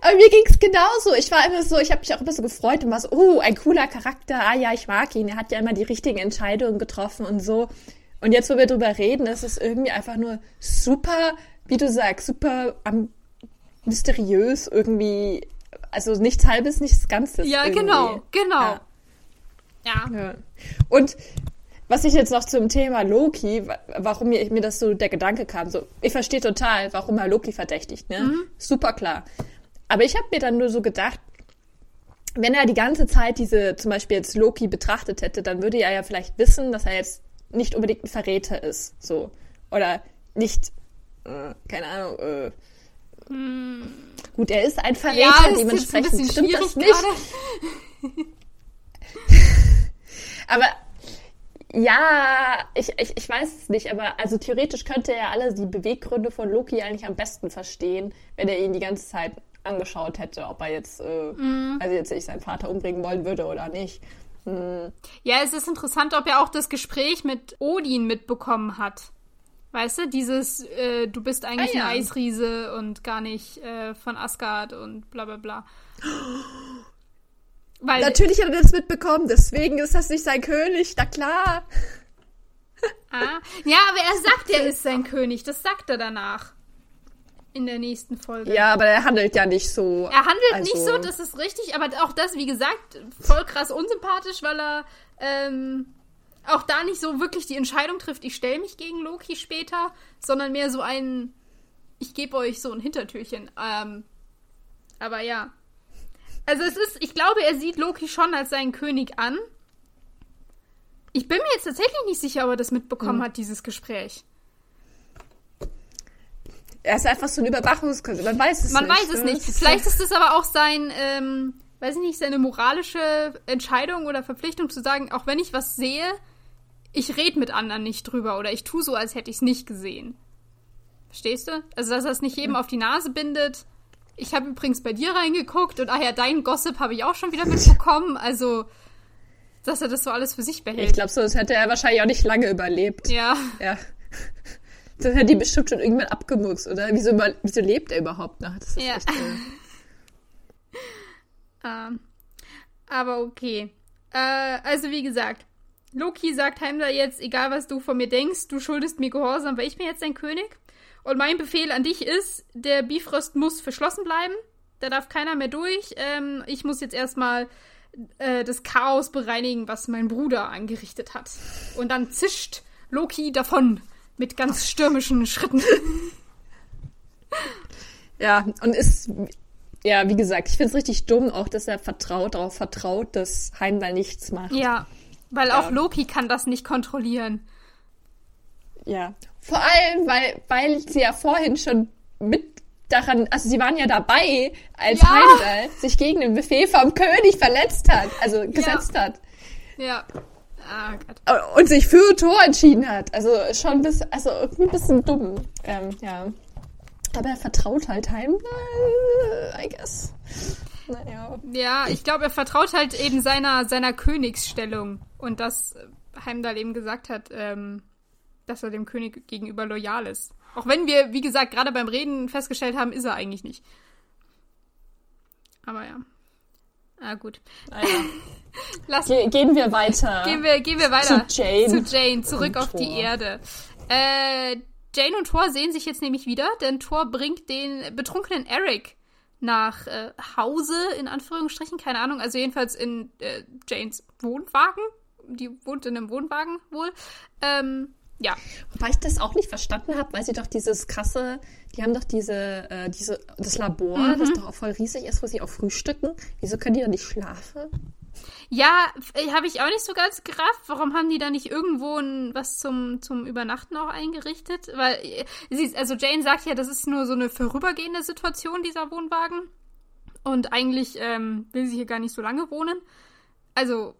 S2: Aber mir ging's genauso. Ich war immer so, ich habe mich auch immer so gefreut und war so, oh, ein cooler Charakter. Ah ja, ich mag ihn. Er hat ja immer die richtigen Entscheidungen getroffen und so. Und jetzt, wo wir drüber reden, ist es irgendwie einfach nur super, wie du sagst, super um, mysteriös irgendwie. Also nichts halbes, nichts Ganzes.
S1: Ja,
S2: irgendwie.
S1: genau, genau.
S2: Ja. ja. ja. Und was ich jetzt noch zum Thema Loki, warum mir, mir das so der Gedanke kam, so, ich verstehe total, warum er Loki verdächtigt, ne? Mhm. Super klar. Aber ich habe mir dann nur so gedacht, wenn er die ganze Zeit diese, zum Beispiel jetzt Loki betrachtet hätte, dann würde er ja vielleicht wissen, dass er jetzt nicht unbedingt ein Verräter ist, so. Oder nicht, äh, keine Ahnung, äh, hm. Gut, er ist ein Verräter, ja, dementsprechend stimmt das nicht. *laughs* Aber ja, ich, ich, ich weiß es nicht, aber also theoretisch könnte er alle die Beweggründe von Loki eigentlich am besten verstehen, wenn er ihn die ganze Zeit angeschaut hätte, ob er jetzt, äh, mm. also jetzt nicht seinen Vater umbringen wollen würde oder nicht.
S1: Hm. Ja, es ist interessant, ob er auch das Gespräch mit Odin mitbekommen hat. Weißt du, dieses, äh, du bist eigentlich ah, ja. ein Eisriese und gar nicht äh, von Asgard und bla bla bla. *gasps*
S2: Weil, Natürlich hat er das mitbekommen, deswegen ist das nicht sein König, na klar.
S1: Ah, ja, aber er sagt, er *laughs* ist sein König, das sagt er danach. In der nächsten Folge.
S2: Ja, aber er handelt ja nicht so.
S1: Er handelt also. nicht so, das ist richtig, aber auch das, wie gesagt, voll krass unsympathisch, weil er ähm, auch da nicht so wirklich die Entscheidung trifft, ich stelle mich gegen Loki später, sondern mehr so ein, ich gebe euch so ein Hintertürchen. Ähm, aber ja. Also es ist, ich glaube, er sieht Loki schon als seinen König an. Ich bin mir jetzt tatsächlich nicht sicher, ob er das mitbekommen mhm. hat, dieses Gespräch.
S2: Er ist einfach so ein Überwachungskünstler. Man weiß es
S1: Man
S2: nicht.
S1: Man weiß es nicht. Vielleicht ist es aber auch sein, ähm, weiß ich nicht, seine moralische Entscheidung oder Verpflichtung zu sagen, auch wenn ich was sehe, ich rede mit anderen nicht drüber oder ich tue so, als hätte ich es nicht gesehen. Verstehst du? Also, dass er es nicht jedem auf die Nase bindet. Ich habe übrigens bei dir reingeguckt und ach ja, deinen Gossip habe ich auch schon wieder mitbekommen. Also, dass er das so alles für sich behält.
S2: Ich glaube, sonst hätte er wahrscheinlich auch nicht lange überlebt.
S1: Ja.
S2: Ja. Das hat die bestimmt schon irgendwann abgemurkst, oder? Wieso, wieso lebt er überhaupt noch? Das ist ja. echt. Äh... *laughs*
S1: ähm, aber okay. Äh, also, wie gesagt, Loki sagt Heimdall jetzt, egal was du von mir denkst, du schuldest mir Gehorsam, weil ich bin jetzt dein König. Und mein Befehl an dich ist, der Bifrost muss verschlossen bleiben. Da darf keiner mehr durch. Ähm, ich muss jetzt erstmal äh, das Chaos bereinigen, was mein Bruder angerichtet hat. Und dann zischt Loki davon mit ganz stürmischen Schritten. *laughs*
S2: Ja, und ist, ja, wie gesagt, ich finde es richtig dumm, auch dass er vertraut, darauf vertraut, dass Heimdall nichts macht.
S1: Ja, weil ja. auch Loki kann das nicht kontrollieren.
S2: Ja. Vor allem, weil, weil sie ja vorhin schon mit daran, also sie waren ja dabei, als ja. Heimdall sich gegen den Befehl vom König verletzt hat, also gesetzt
S1: ja.
S2: hat.
S1: Ja.
S2: Gott. Und sich für Tor entschieden hat. Also schon ein bisschen, also irgendwie ein bisschen dumm. Ähm, ja. Aber er vertraut halt Heimdall, I guess.
S1: Naja. Ja, ich glaube, er vertraut halt eben seiner, seiner Königsstellung. Und dass Heimdall eben gesagt hat, ähm, dass er dem König gegenüber loyal ist. Auch wenn wir, wie gesagt, gerade beim Reden festgestellt haben, ist er eigentlich nicht. Aber ja. Ah, gut.
S2: Ah, ja. *laughs* Ge gehen wir weiter.
S1: Gehen wir, gehen wir weiter. Zu Jane. Zu Jane, zurück auf Thor. die Erde. Äh, Jane und Thor sehen sich jetzt nämlich wieder, denn Thor bringt den betrunkenen Eric nach äh, Hause, in Anführungsstrichen, keine Ahnung, also jedenfalls in äh, Janes Wohnwagen. Die wohnt in einem Wohnwagen wohl. Ähm, ja.
S2: Wobei ich das auch nicht verstanden habe, weil sie doch dieses krasse, die haben doch diese, äh, diese, das Labor, mhm. das doch auch voll riesig ist, wo sie auch frühstücken. Wieso können die da nicht schlafen?
S1: Ja, habe ich auch nicht so ganz gerafft. Warum haben die da nicht irgendwo ein, was zum, zum Übernachten auch eingerichtet? Weil, äh, sie, also Jane sagt ja, das ist nur so eine vorübergehende Situation, dieser Wohnwagen. Und eigentlich ähm, will sie hier gar nicht so lange wohnen. Also,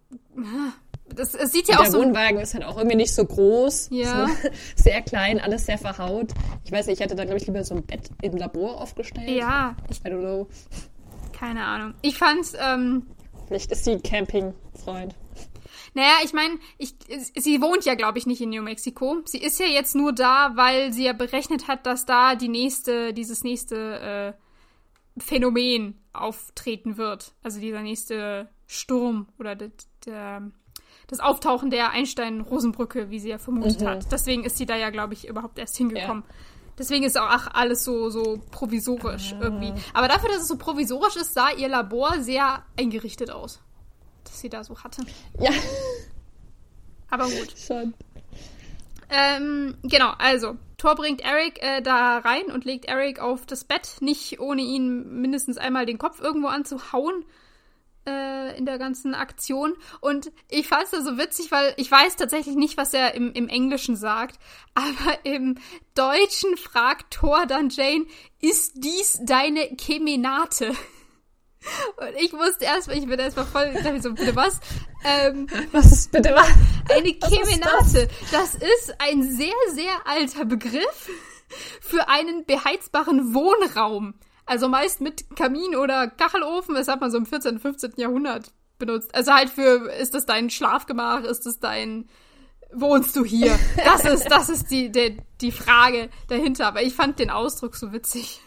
S1: das, es sieht ja
S2: Und
S1: auch
S2: der
S1: so.
S2: Wohnwagen ist halt auch irgendwie nicht so groß.
S1: Ja.
S2: So, *laughs* sehr klein, alles sehr verhaut. Ich weiß nicht, ich hätte da, glaube ich, lieber so ein Bett im Labor aufgestellt.
S1: Ja, ich,
S2: I don't know.
S1: keine Ahnung. Ich fand's, ähm,
S2: Vielleicht ist sie ein Campingfreund.
S1: Naja, ich meine, ich, sie wohnt ja, glaube ich, nicht in New Mexico. Sie ist ja jetzt nur da, weil sie ja berechnet hat, dass da die nächste, dieses nächste äh, Phänomen auftreten wird. Also dieser nächste Sturm oder der, der, das Auftauchen der Einstein-Rosenbrücke, wie sie ja vermutet
S2: Mhm.
S1: hat. Deswegen ist sie da ja, glaube ich, überhaupt erst hingekommen. Deswegen ist auch alles so, so provisorisch irgendwie. Aber dafür, dass es so provisorisch ist, sah ihr Labor sehr eingerichtet aus. Das sie da so hatte.
S2: Ja, *laughs*
S1: Aber gut.
S2: schon.
S1: Ähm, genau, also, Thor bringt Eric äh, da rein und legt Eric auf das Bett, nicht ohne ihn mindestens einmal den Kopf irgendwo anzuhauen äh, in der ganzen Aktion. Und ich fand es da so witzig, weil ich weiß tatsächlich nicht, was er im, im Englischen sagt, *laughs* aber im Deutschen fragt Thor dann Jane, ist dies deine Kemenate? *laughs* Und ich musste erstmal, ich bin erstmal voll, ich dachte so, bitte was? Ähm, *laughs*
S2: Was ist bitte was?
S1: eine Kemenate. Das ist ein sehr, sehr alter Begriff für einen beheizbaren Wohnraum. Also meist mit Kamin oder Kachelofen. Das hat man so im 14., 15. Jahrhundert benutzt. Also halt für, ist das dein Schlafgemach? Ist das dein, wohnst du hier? Das ist, das ist die, die, die Frage dahinter. Aber ich fand den Ausdruck so witzig.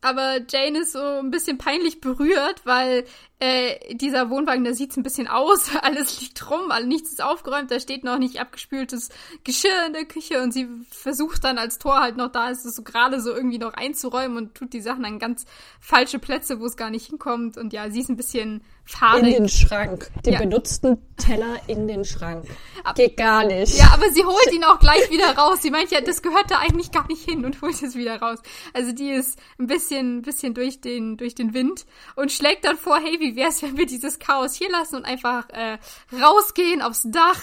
S1: Aber Jane ist so ein bisschen peinlich berührt, weil äh, dieser Wohnwagen, da sieht's ein bisschen aus, *laughs* alles liegt rum, nichts ist aufgeräumt, da steht noch nicht abgespültes Geschirr in der Küche und sie versucht dann, als Tor halt noch da ist, es so gerade so irgendwie noch einzuräumen und tut die Sachen an ganz falsche Plätze, wo es gar nicht hinkommt. Und ja, sie ist ein bisschen
S2: In
S1: fahrig.
S2: den Schrank. Den
S1: Ja.
S2: benutzten Teller in den Schrank.
S1: Ab-
S2: Geht gar nicht.
S1: Ja, aber sie holt ihn auch gleich wieder raus. Sie meint ja, das gehört da eigentlich gar nicht hin und holt es wieder raus. Also die ist ein bisschen, bisschen durch den, durch den Wind und schlägt dann vor, hey, wie wär's, wenn wir dieses Chaos hier lassen und einfach äh, rausgehen aufs Dach.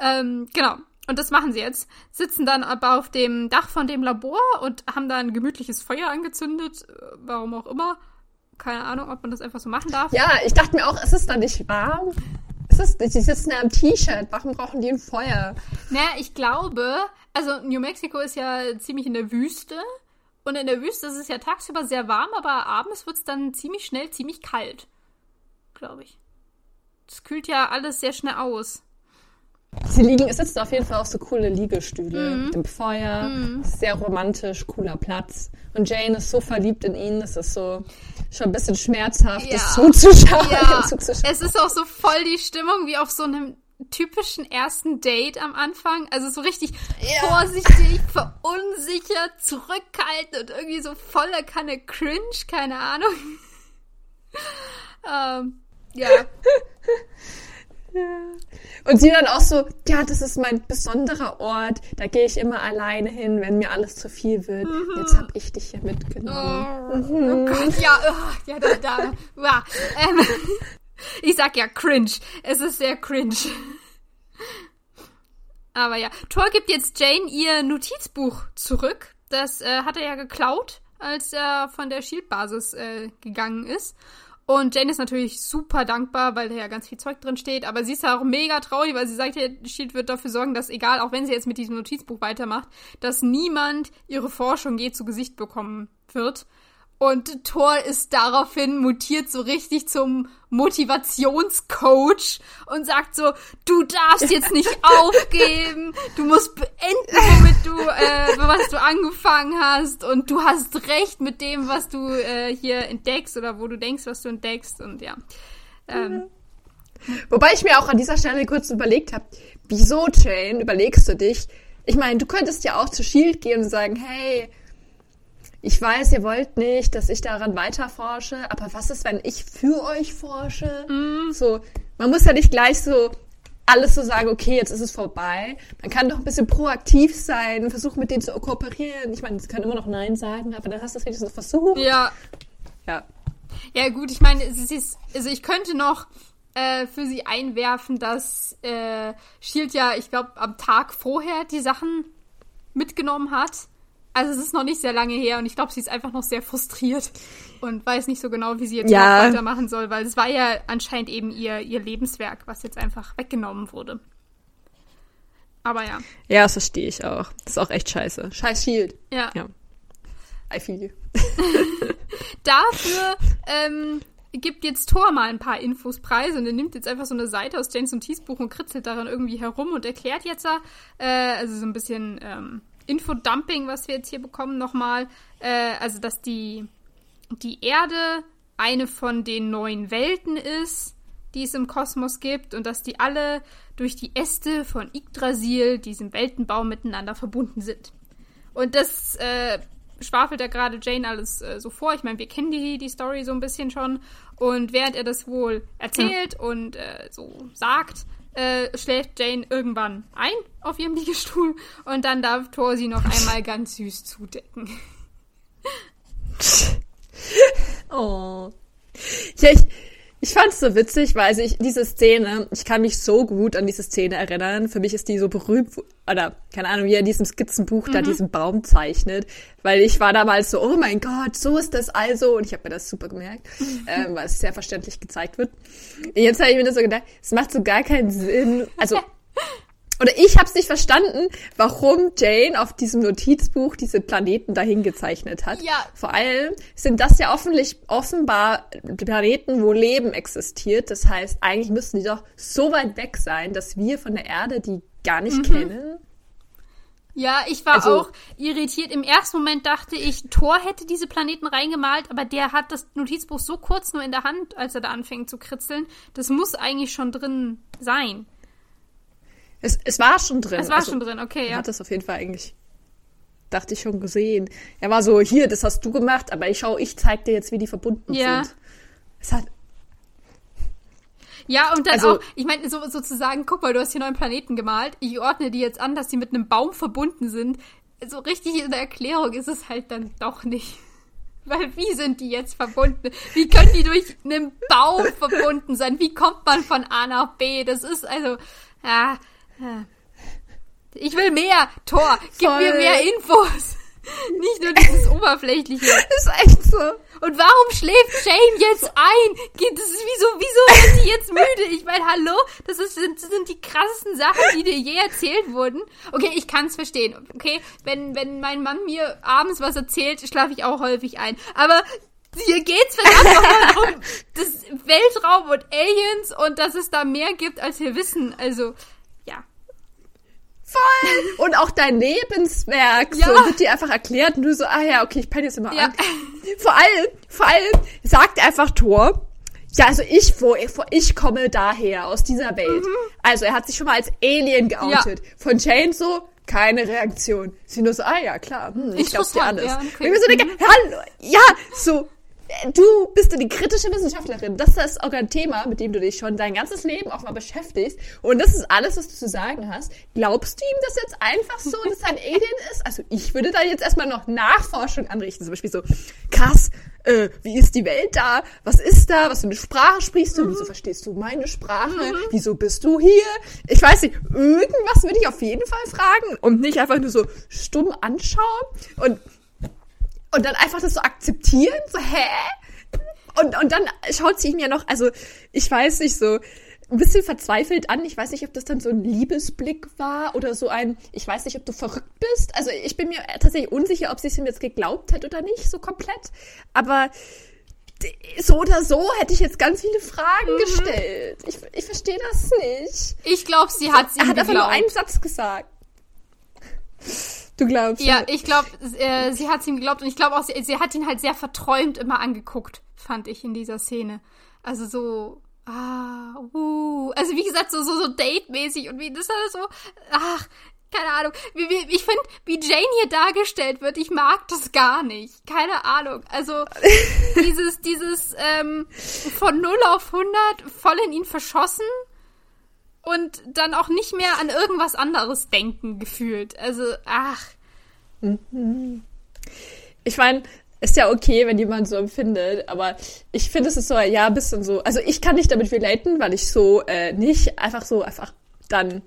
S1: ähm, genau. Und das machen sie jetzt. Sitzen dann aber auf dem Dach von dem Labor und haben da ein gemütliches Feuer angezündet. äh, Warum auch immer. Keine Ahnung, ob man das einfach so machen darf.
S2: Ja, ich dachte mir auch, ist es da nicht warm? Es ist, die sitzen ja im T-Shirt. Warum brauchen die ein Feuer?
S1: Naja, ich glaube, also New Mexico ist ja ziemlich in der Wüste. Und in der Wüste ist es ja tagsüber sehr warm, aber abends wird es dann ziemlich schnell ziemlich kalt. Glaube ich. Das kühlt ja alles sehr schnell aus.
S2: Sie liegen, es sitzen auf jeden Fall auch so coole Liegestühle
S1: Mhm.
S2: mit dem Feuer. Sehr romantisch, cooler Platz. Und Jane ist so verliebt in ihn, das ist so schon ein bisschen schmerzhaft,
S1: Ja.
S2: das zuzuschauen.
S1: Ja, *laughs*
S2: zuzuschauen.
S1: es ist auch so voll die Stimmung wie auf so einem typischen ersten Date am Anfang. Also so richtig vorsichtig, verunsichert, zurückhaltend und irgendwie so voller Kanne Cringe, keine Ahnung. *laughs* ähm, ja. *laughs*
S2: Und sie dann auch so, ja, das ist mein besonderer Ort, da gehe ich immer alleine hin, wenn mir alles zu viel wird. Jetzt hab ich dich hier mitgenommen.
S1: Oh Gott, ja, oh, ja, da, da, ja. Ähm, *laughs* ich sag ja cringe. Es ist sehr cringe. Aber ja, Thor gibt jetzt Jane ihr Notizbuch zurück. Das äh, hat er ja geklaut, als er von der Shield-Basis äh, gegangen ist. Und Jane ist natürlich super dankbar, weil da ja ganz viel Zeug drin steht. Aber sie ist ja auch mega traurig, weil sie sagt, ja, Shield wird dafür sorgen, dass egal, auch wenn sie jetzt mit diesem Notizbuch weitermacht, dass niemand ihre Forschung je zu Gesicht bekommen wird. Und Thor ist daraufhin mutiert so richtig zum Motivationscoach und sagt so, du darfst jetzt nicht *laughs* aufgeben, du musst beenden, womit du, äh, was du angefangen hast und du hast recht mit dem, was du äh, hier entdeckst oder wo du denkst, was du entdeckst und ja. Ähm,
S2: Wobei ich mir auch an dieser Stelle kurz überlegt habe, wieso, Jane, überlegst du dich? Ich meine, du könntest ja auch zu Shield gehen und sagen, hey, ich weiß, ihr wollt nicht, dass ich daran weiterforsche, aber was ist, wenn ich für euch forsche? So, man muss ja nicht gleich so alles so sagen, okay, jetzt ist es vorbei. Man kann doch ein bisschen proaktiv sein, versuchen mit denen zu kooperieren. Ich meine, sie können immer noch Nein sagen, aber dann hast du es wenigstens versucht.
S1: ja,
S2: Ja.
S1: Ja, gut, ich meine, es ist, also ich könnte noch äh, für sie einwerfen, dass äh, Shield ja, ich glaube, am Tag vorher die Sachen mitgenommen hat. Also es ist noch nicht sehr lange her und ich glaube, sie ist einfach noch sehr frustriert und weiß nicht so genau, wie sie jetzt
S2: Ja.
S1: weitermachen soll, weil es war ja anscheinend eben ihr, ihr Lebenswerk, was jetzt einfach weggenommen wurde. Aber ja,
S2: Ja, das verstehe ich auch. Das ist auch echt scheiße. Scheiß Shield.
S1: ja.
S2: Ja. I feel you. *laughs*
S1: Dafür ähm, gibt jetzt Thor mal ein paar Infos preis und er nimmt jetzt einfach so eine Seite aus James und Tees Buch und kritzelt daran irgendwie herum und erklärt jetzt, äh, also so ein bisschen ähm, Infodumping, was wir jetzt hier bekommen nochmal. Äh, also, dass die, die Erde eine von den neuen Welten ist, die es im Kosmos gibt und dass die alle durch die Äste von Yggdrasil, diesem Weltenbaum, miteinander verbunden sind. Und das äh, schwafelt er gerade Jane alles äh, so vor. Ich meine, wir kennen die, die Story so ein bisschen schon. Und während er das wohl erzählt und äh, so sagt, äh, schläft Jane irgendwann ein auf ihrem Liegestuhl und dann darf Thor sie noch *laughs* einmal ganz süß zudecken. *laughs*
S2: Oh. Ja, ich, ich fand's so witzig, weil also ich, diese Szene, ich kann mich so gut an diese Szene erinnern. Für mich ist die so berühmt, oder keine Ahnung, wie er in diesem Skizzenbuch da diesen Baum zeichnet. Weil ich war damals so, oh mein Gott, so ist das also. Und ich habe mir das super gemerkt, *laughs* ähm, weil es sehr verständlich gezeigt wird. Jetzt habe ich mir das so gedacht, es macht so gar keinen Sinn. Also *laughs* oder ich habe es nicht verstanden, warum Jane auf diesem Notizbuch diese Planeten dahin gezeichnet hat.
S1: Ja.
S2: Vor allem sind das ja offentlich, offenbar Planeten, wo Leben existiert. Das heißt, eigentlich müssten die doch so weit weg sein, dass wir von der Erde die gar nicht kennen.
S1: Ja, ich war
S2: Also-
S1: auch irritiert. Im ersten Moment dachte ich, Thor hätte diese Planeten reingemalt, aber der hat das Notizbuch so kurz nur in der Hand, als er da anfängt zu kritzeln. Das muss eigentlich schon drin sein.
S2: Es, es war schon drin.
S1: Es war
S2: Also,
S1: schon drin, okay,
S2: Er
S1: ja.
S2: hat das auf jeden Fall eigentlich, dachte ich schon gesehen. Er war so, hier, das hast du gemacht, aber ich schau, ich zeig dir jetzt, wie die verbunden
S1: Ja.
S2: sind. Es hat,
S1: Ja, und dann
S2: Also-
S1: auch, ich meine, so, sozusagen, guck mal, du hast hier neun Planeten gemalt. Ich ordne die jetzt an, dass die mit einem Baum verbunden sind. So richtig in der Erklärung ist es halt dann doch nicht. *laughs* Weil wie sind die jetzt verbunden? Wie können die durch einen Baum verbunden sein? Wie kommt man von A nach B? Das ist also, ja, ja. Ich will mehr, Thor. Gib
S2: Voll.
S1: mir mehr Infos. *laughs* Nicht nur dieses Oberflächliche. *laughs*
S2: ist echt so.
S1: Und warum schläft Jane jetzt ein? Geht- Das ist wieso, wieso ist sie jetzt müde? Ich meine, hallo, das, ist, sind, das sind die krassesten Sachen, die dir je erzählt wurden. Okay, ich kann es verstehen. Okay, wenn, wenn mein Mann mir abends was erzählt, schlafe ich auch häufig ein. Aber hier geht's verdammt nochmal um *laughs* das Weltraum und Aliens und dass es da mehr gibt, als wir wissen. Also.
S2: Voll. Und auch dein Lebenswerk
S1: Ja.
S2: so wird dir einfach erklärt und du so, ah ja, okay, ich penne jetzt immer
S1: Ja.
S2: an. Vor allem, vor allem sagt einfach Thor, ja, also ich, wo, ich komme daher, aus dieser Welt.
S1: Mhm.
S2: Also er hat sich schon mal als Alien geoutet. Von Jane so, keine Reaktion. Sie nur so, ah ja, klar, hm, ich glaub dir
S1: Interessant,
S2: alles.
S1: ja,
S2: Und
S1: okay.
S2: ich mir so denke, hallo, ja, so, du bist du die kritische Wissenschaftlerin. Das ist auch ein Thema, mit dem du dich schon dein ganzes Leben auch mal beschäftigst. Und das ist alles, was du zu sagen hast. Glaubst du ihm das jetzt einfach so, dass er ein Alien ist? Also ich würde da jetzt erstmal noch Nachforschung anrichten. Zum Beispiel so, krass, äh, wie ist die Welt da? Was ist da? Was für eine Sprache sprichst du? Wieso verstehst du meine Sprache? Wieso bist du hier? Ich weiß nicht, irgendwas würde ich auf jeden Fall fragen und nicht einfach nur so stumm anschauen und und dann einfach das so akzeptieren, so, hä? Und, und dann schaut sie ihm ja noch, also ich weiß nicht, so ein bisschen verzweifelt an. Ich weiß nicht, ob das dann so ein Liebesblick war oder so ein, ich weiß nicht, ob du verrückt bist. Also ich bin mir tatsächlich unsicher, ob sie es ihm jetzt geglaubt hat oder nicht, so komplett. Aber so oder so hätte ich jetzt ganz viele Fragen gestellt. Ich, ich verstehe das nicht.
S1: Ich glaube, sie hat sie
S2: Er hat einfach nur
S1: geglaubt.
S2: einen Satz gesagt. Du glaubst?
S1: Ja, ich glaube, äh, sie hat ihm geglaubt und ich glaube auch, sie, sie hat ihn halt sehr verträumt immer angeguckt, fand ich in dieser Szene. Also so, ah, uh, also wie gesagt, so, so, so Date-mäßig und wie das alles so, ach, keine Ahnung. Wie, wie, ich finde, wie Jane hier dargestellt wird, ich mag das gar nicht. Keine Ahnung. Also *laughs* dieses, dieses ähm, von 0 auf 100 voll in ihn verschossen und dann auch nicht mehr an irgendwas anderes denken gefühlt. Also, ach.
S2: Ich meine, ist ja okay, wenn jemand so empfindet, aber ich finde es ist so, ja, ein bisschen so, also ich kann nicht damit relaten, weil ich so äh, nicht einfach so einfach dann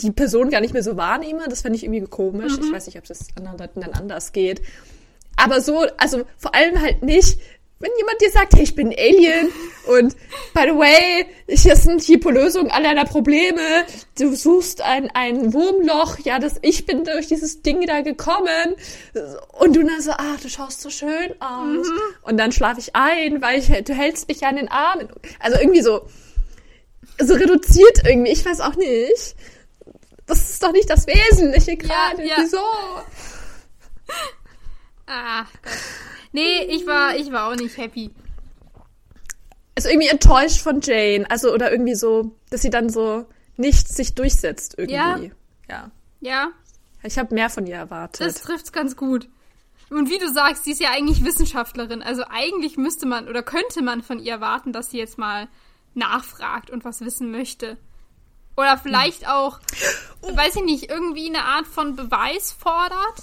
S2: die Person gar nicht mehr so wahrnehme. Das fände ich irgendwie komisch. Mhm. Ich weiß nicht, ob es anderen Leuten dann anders geht. Aber so, also vor allem halt nicht, wenn jemand dir sagt, hey, ich bin Alien und by the way, hier sind die Lösungen aller deiner Probleme, du suchst ein, ein Wurmloch, ja, das, ich bin durch dieses Ding da gekommen und du dann so, ach, du schaust so schön aus mhm. und dann schlafe ich ein, weil ich, du hältst mich ja an den Armen. Also irgendwie so, so reduziert irgendwie, ich weiß auch nicht. Das ist doch nicht das Wesentliche gerade. Ja, ja. Wieso? *laughs*
S1: Ah, Gott. Nee, ich war, ich war auch nicht happy.
S2: Also irgendwie enttäuscht von Jane. Also, oder irgendwie so, dass sie dann so nicht sich durchsetzt irgendwie. Ja.
S1: Ja. ja.
S2: Ich habe mehr von ihr erwartet.
S1: Das trifft's ganz gut. Und wie du sagst, sie ist ja eigentlich Wissenschaftlerin. Also eigentlich müsste man oder könnte man von ihr erwarten, dass sie jetzt mal nachfragt und was wissen möchte. Oder vielleicht auch, oh. weiß ich nicht, irgendwie eine Art von Beweis fordert.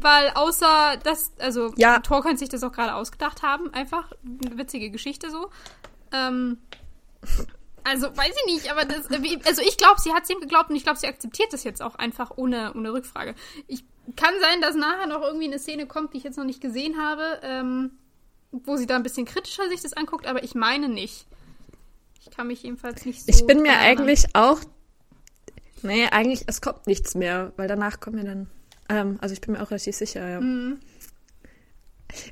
S1: Weil außer das, also ja. Thor könnte sich das auch gerade ausgedacht haben, einfach. Eine witzige Geschichte so. Ähm, also weiß ich nicht, aber das, also ich glaube, sie hat es ihm geglaubt und ich glaube, sie akzeptiert das jetzt auch einfach ohne, ohne Rückfrage. Ich kann sein, dass nachher noch irgendwie eine Szene kommt, die ich jetzt noch nicht gesehen habe, ähm, wo sie da ein bisschen kritischer sich das anguckt, aber ich meine nicht. Ich kann mich jedenfalls nicht so.
S2: Ich bin mir eigentlich auch. Nee, eigentlich, es kommt nichts mehr, weil danach kommen wir dann ähm, also ich bin mir auch relativ sicher, ja. Mhm.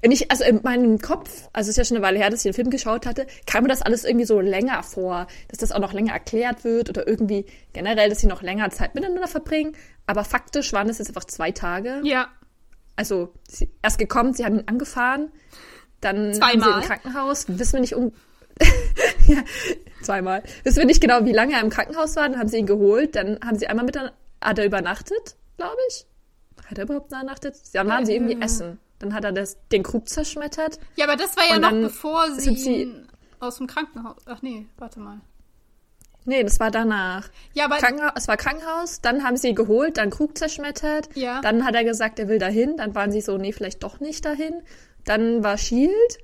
S2: Wenn ich, also in meinem Kopf, also es ist ja schon eine Weile her, dass ich den Film geschaut hatte, kam mir das alles irgendwie so länger vor, dass das auch noch länger erklärt wird oder irgendwie generell, dass sie noch länger Zeit miteinander verbringen. Aber faktisch waren es jetzt einfach zwei Tage.
S1: Ja.
S2: Also sie, erst gekommen, sie haben ihn angefahren, dann zweimal. haben sie im Krankenhaus, wissen wir nicht um. *laughs* ja, zweimal. Wissen wir nicht genau, wie lange er im Krankenhaus war, dann haben sie ihn geholt, dann haben sie einmal miteinander, hat er übernachtet, glaube ich. Hat er überhaupt übernachtet? Dann waren sie irgendwie essen. Dann hat er das, den Krug zerschmettert.
S1: Ja, aber das war ja noch bevor sie, sie aus dem Krankenhaus. Ach nee, warte mal.
S2: Nee, das war danach.
S1: Ja, aber
S2: Krankenhaus, es war Krankenhaus, dann haben sie ihn geholt, dann Krug zerschmettert.
S1: Ja.
S2: Dann hat er gesagt, er will dahin, dann waren sie so, nee, vielleicht doch nicht dahin. Dann war Shield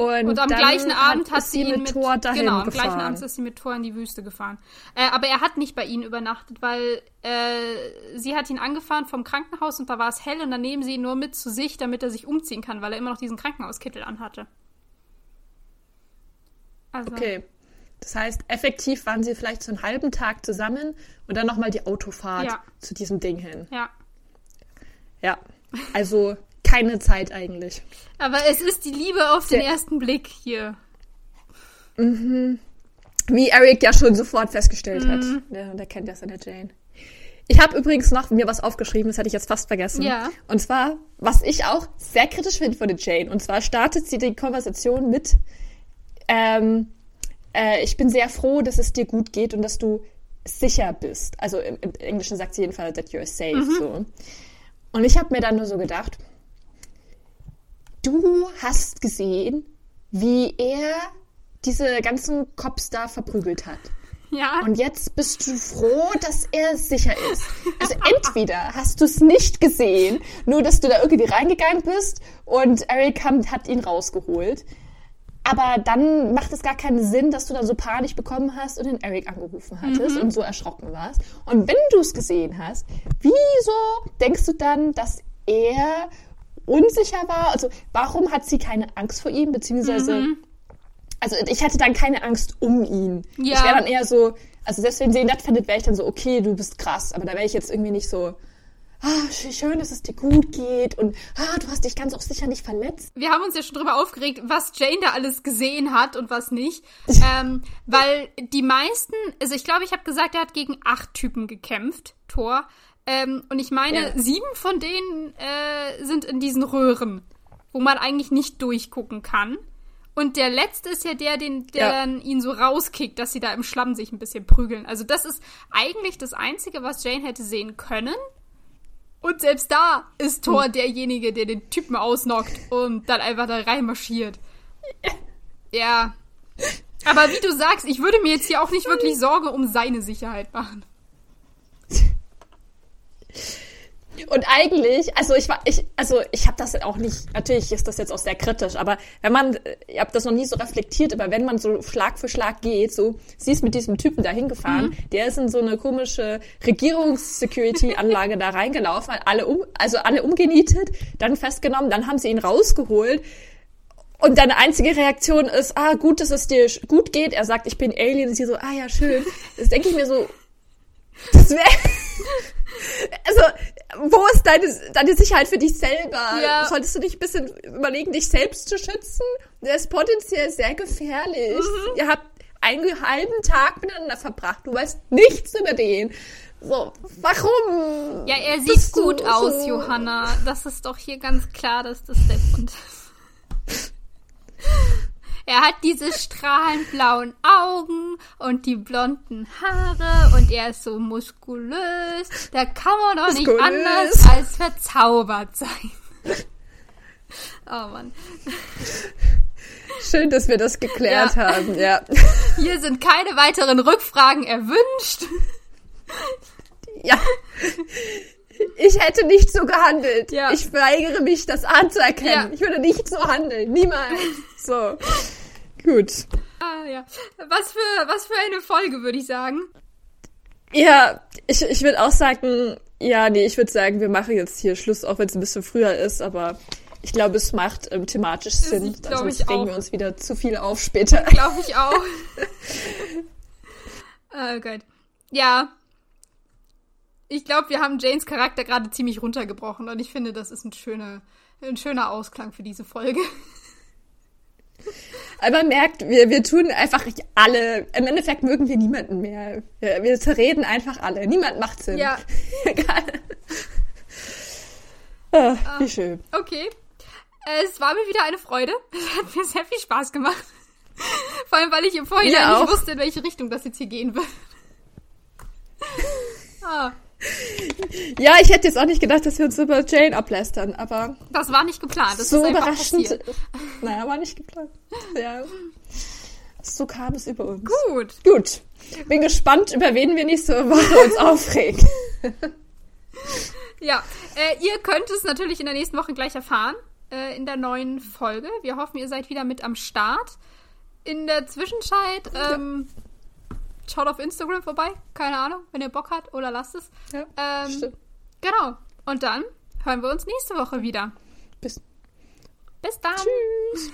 S2: und,
S1: und am gleichen Abend hat sie ihn mit Thor dahin genau, am gefahren. gleichen Abend ist sie mit Thor in die Wüste gefahren. Äh, aber er hat nicht bei ihnen übernachtet, weil äh, sie hat ihn angefahren vom Krankenhaus und da war es hell und dann nehmen sie ihn nur mit zu sich, damit er sich umziehen kann, weil er immer noch diesen Krankenhauskittel anhatte.
S2: Also. Okay. Das heißt, effektiv waren sie vielleicht so einen halben Tag zusammen und dann nochmal die Autofahrt ja. zu diesem Ding hin.
S1: Ja.
S2: Ja. Also keine Zeit eigentlich.
S1: Aber es ist die Liebe auf den der, ersten Blick hier.
S2: Mhm. Wie Eric ja schon sofort festgestellt mhm. hat. Der, der kennt das an der Jane. Ich habe übrigens noch mir was aufgeschrieben, das hätte ich jetzt fast vergessen.
S1: Ja.
S2: Und zwar, was ich auch sehr kritisch finde von der Jane. Und zwar startet sie die Konversation mit, ähm, äh, ich bin sehr froh, dass es dir gut geht und dass du sicher bist. Also im, im Englischen sagt sie jedenfalls, that you're safe. Mhm. So. Und ich habe mir dann nur so gedacht, du hast gesehen, wie er diese ganzen Cops da verprügelt hat.
S1: Ja.
S2: Und jetzt bist du froh, dass er sicher ist. Also entweder hast du es nicht gesehen, nur dass du da irgendwie reingegangen bist und Eric hat ihn rausgeholt. Aber dann macht es gar keinen Sinn, dass du da so Panik bekommen hast und den Eric angerufen hattest mhm. und so erschrocken warst. Und wenn du es gesehen hast, wieso denkst du dann, dass er unsicher war. Also warum hat sie keine Angst vor ihm, beziehungsweise, mhm. also ich hatte dann keine Angst um ihn. Ja. Ich wäre dann eher so, also selbst wenn sie ihn nett findet, wäre ich dann so, okay, du bist krass, aber da wäre ich jetzt irgendwie nicht so, ah, schön, dass es dir gut geht und ah, du hast dich ganz auch sicher nicht verletzt.
S1: Wir haben uns ja schon drüber aufgeregt, was Jane da alles gesehen hat und was nicht. *laughs* ähm, weil die meisten, also ich glaube, ich habe gesagt, er hat gegen acht Typen gekämpft, Thor. Ähm, und ich meine, ja. sieben von denen äh, sind in diesen Röhren, wo man eigentlich nicht durchgucken kann. Und der letzte ist ja der, den, der ja. dann ihn so rauskickt, dass sie da im Schlamm sich ein bisschen prügeln. Also das ist eigentlich das Einzige, was Jane hätte sehen können. Und selbst da ist Thor hm. derjenige, der den Typen ausnockt und dann einfach da reinmarschiert. Ja. Aber wie du sagst, ich würde mir jetzt hier auch nicht wirklich Sorge um seine Sicherheit machen.
S2: Und eigentlich, also ich war, ich, also ich habe das auch nicht, natürlich ist das jetzt auch sehr kritisch, aber wenn man, ich habe das noch nie so reflektiert, aber wenn man so Schlag für Schlag geht, so, sie ist mit diesem Typen da hingefahren, mhm. der ist in so eine komische Regierungs-Security-Anlage *laughs* da reingelaufen, alle um, also alle umgenietet, dann festgenommen, dann haben sie ihn rausgeholt. Und deine einzige Reaktion ist, ah, gut, dass es dir gut geht. Er sagt, ich bin Alien. Und sie so, ah ja, schön. Das denke ich mir so, das wäre *laughs* also, wo ist deine, deine Sicherheit für dich selber? Ja. Solltest du nicht ein bisschen überlegen, dich selbst zu schützen? Der ist potenziell sehr gefährlich. Mhm. Ihr habt einen halben Tag miteinander verbracht. Du weißt nichts über den. So, warum?
S1: Ja, er sieht gut aus, so? Johanna. Das ist doch hier ganz klar, dass das der Grund ist. Er hat diese strahlend blauen Augen und die blonden Haare und er ist so muskulös. Da kann man doch muskulös. nicht anders als verzaubert sein. *laughs* Oh Mann.
S2: Schön, dass wir das geklärt ja. haben, ja. *laughs*
S1: Hier sind keine weiteren Rückfragen erwünscht.
S2: Ja. Ich hätte nicht so gehandelt. Ja. Ich weigere mich, das anzuerkennen. Ja. Ich würde nicht so handeln. Niemals. So. Gut.
S1: Ah, ja. Was für, was für eine Folge, würde ich sagen.
S2: Ja, ich, ich würde auch sagen, ja, nee, ich würde sagen, wir machen jetzt hier Schluss, auch wenn es ein bisschen früher ist, aber ich glaube, es macht ähm, thematisch Sinn. Das sonst regen wir uns wieder zu viel auf später. *laughs*
S1: Glaube ich auch. *laughs* oh Gott. Ja, ich glaube, wir haben Janes Charakter gerade ziemlich runtergebrochen und ich finde, das ist ein schöner, ein schöner Ausklang für diese Folge. *laughs*
S2: Aber man merkt, wir, wir tun einfach alle, im Endeffekt mögen wir niemanden mehr. Wir, wir zerreden einfach alle. Niemand macht Sinn. Ja. *laughs* Egal. Ah, wie ah, schön.
S1: Okay. Es war mir wieder eine Freude. Es hat mir sehr viel Spaß gemacht. Vor allem, weil ich im Vorhinein nicht wusste, in welche Richtung das jetzt hier gehen wird.
S2: ah. Ja, ich hätte jetzt auch nicht gedacht, dass wir uns über Jane ablästern, aber.
S1: Das war nicht geplant. Das
S2: so überraschend. *laughs* Naja, war nicht geplant. Ja. So kam es über uns.
S1: Gut.
S2: Gut. Bin gespannt, über wen wir nächste Woche uns *laughs* aufregen.
S1: ja, äh, ihr könnt es natürlich in der nächsten Woche gleich erfahren. Äh, in der neuen Folge. Wir hoffen, ihr seid wieder mit am Start. In der Zwischenzeit ähm, ja schaut auf Instagram vorbei. Keine Ahnung, wenn ihr Bock habt oder lasst es. Ja, ähm, stimmt. Genau. Und dann hören wir uns nächste Woche wieder.
S2: Bis,
S1: Bis dann.
S2: Tschüss.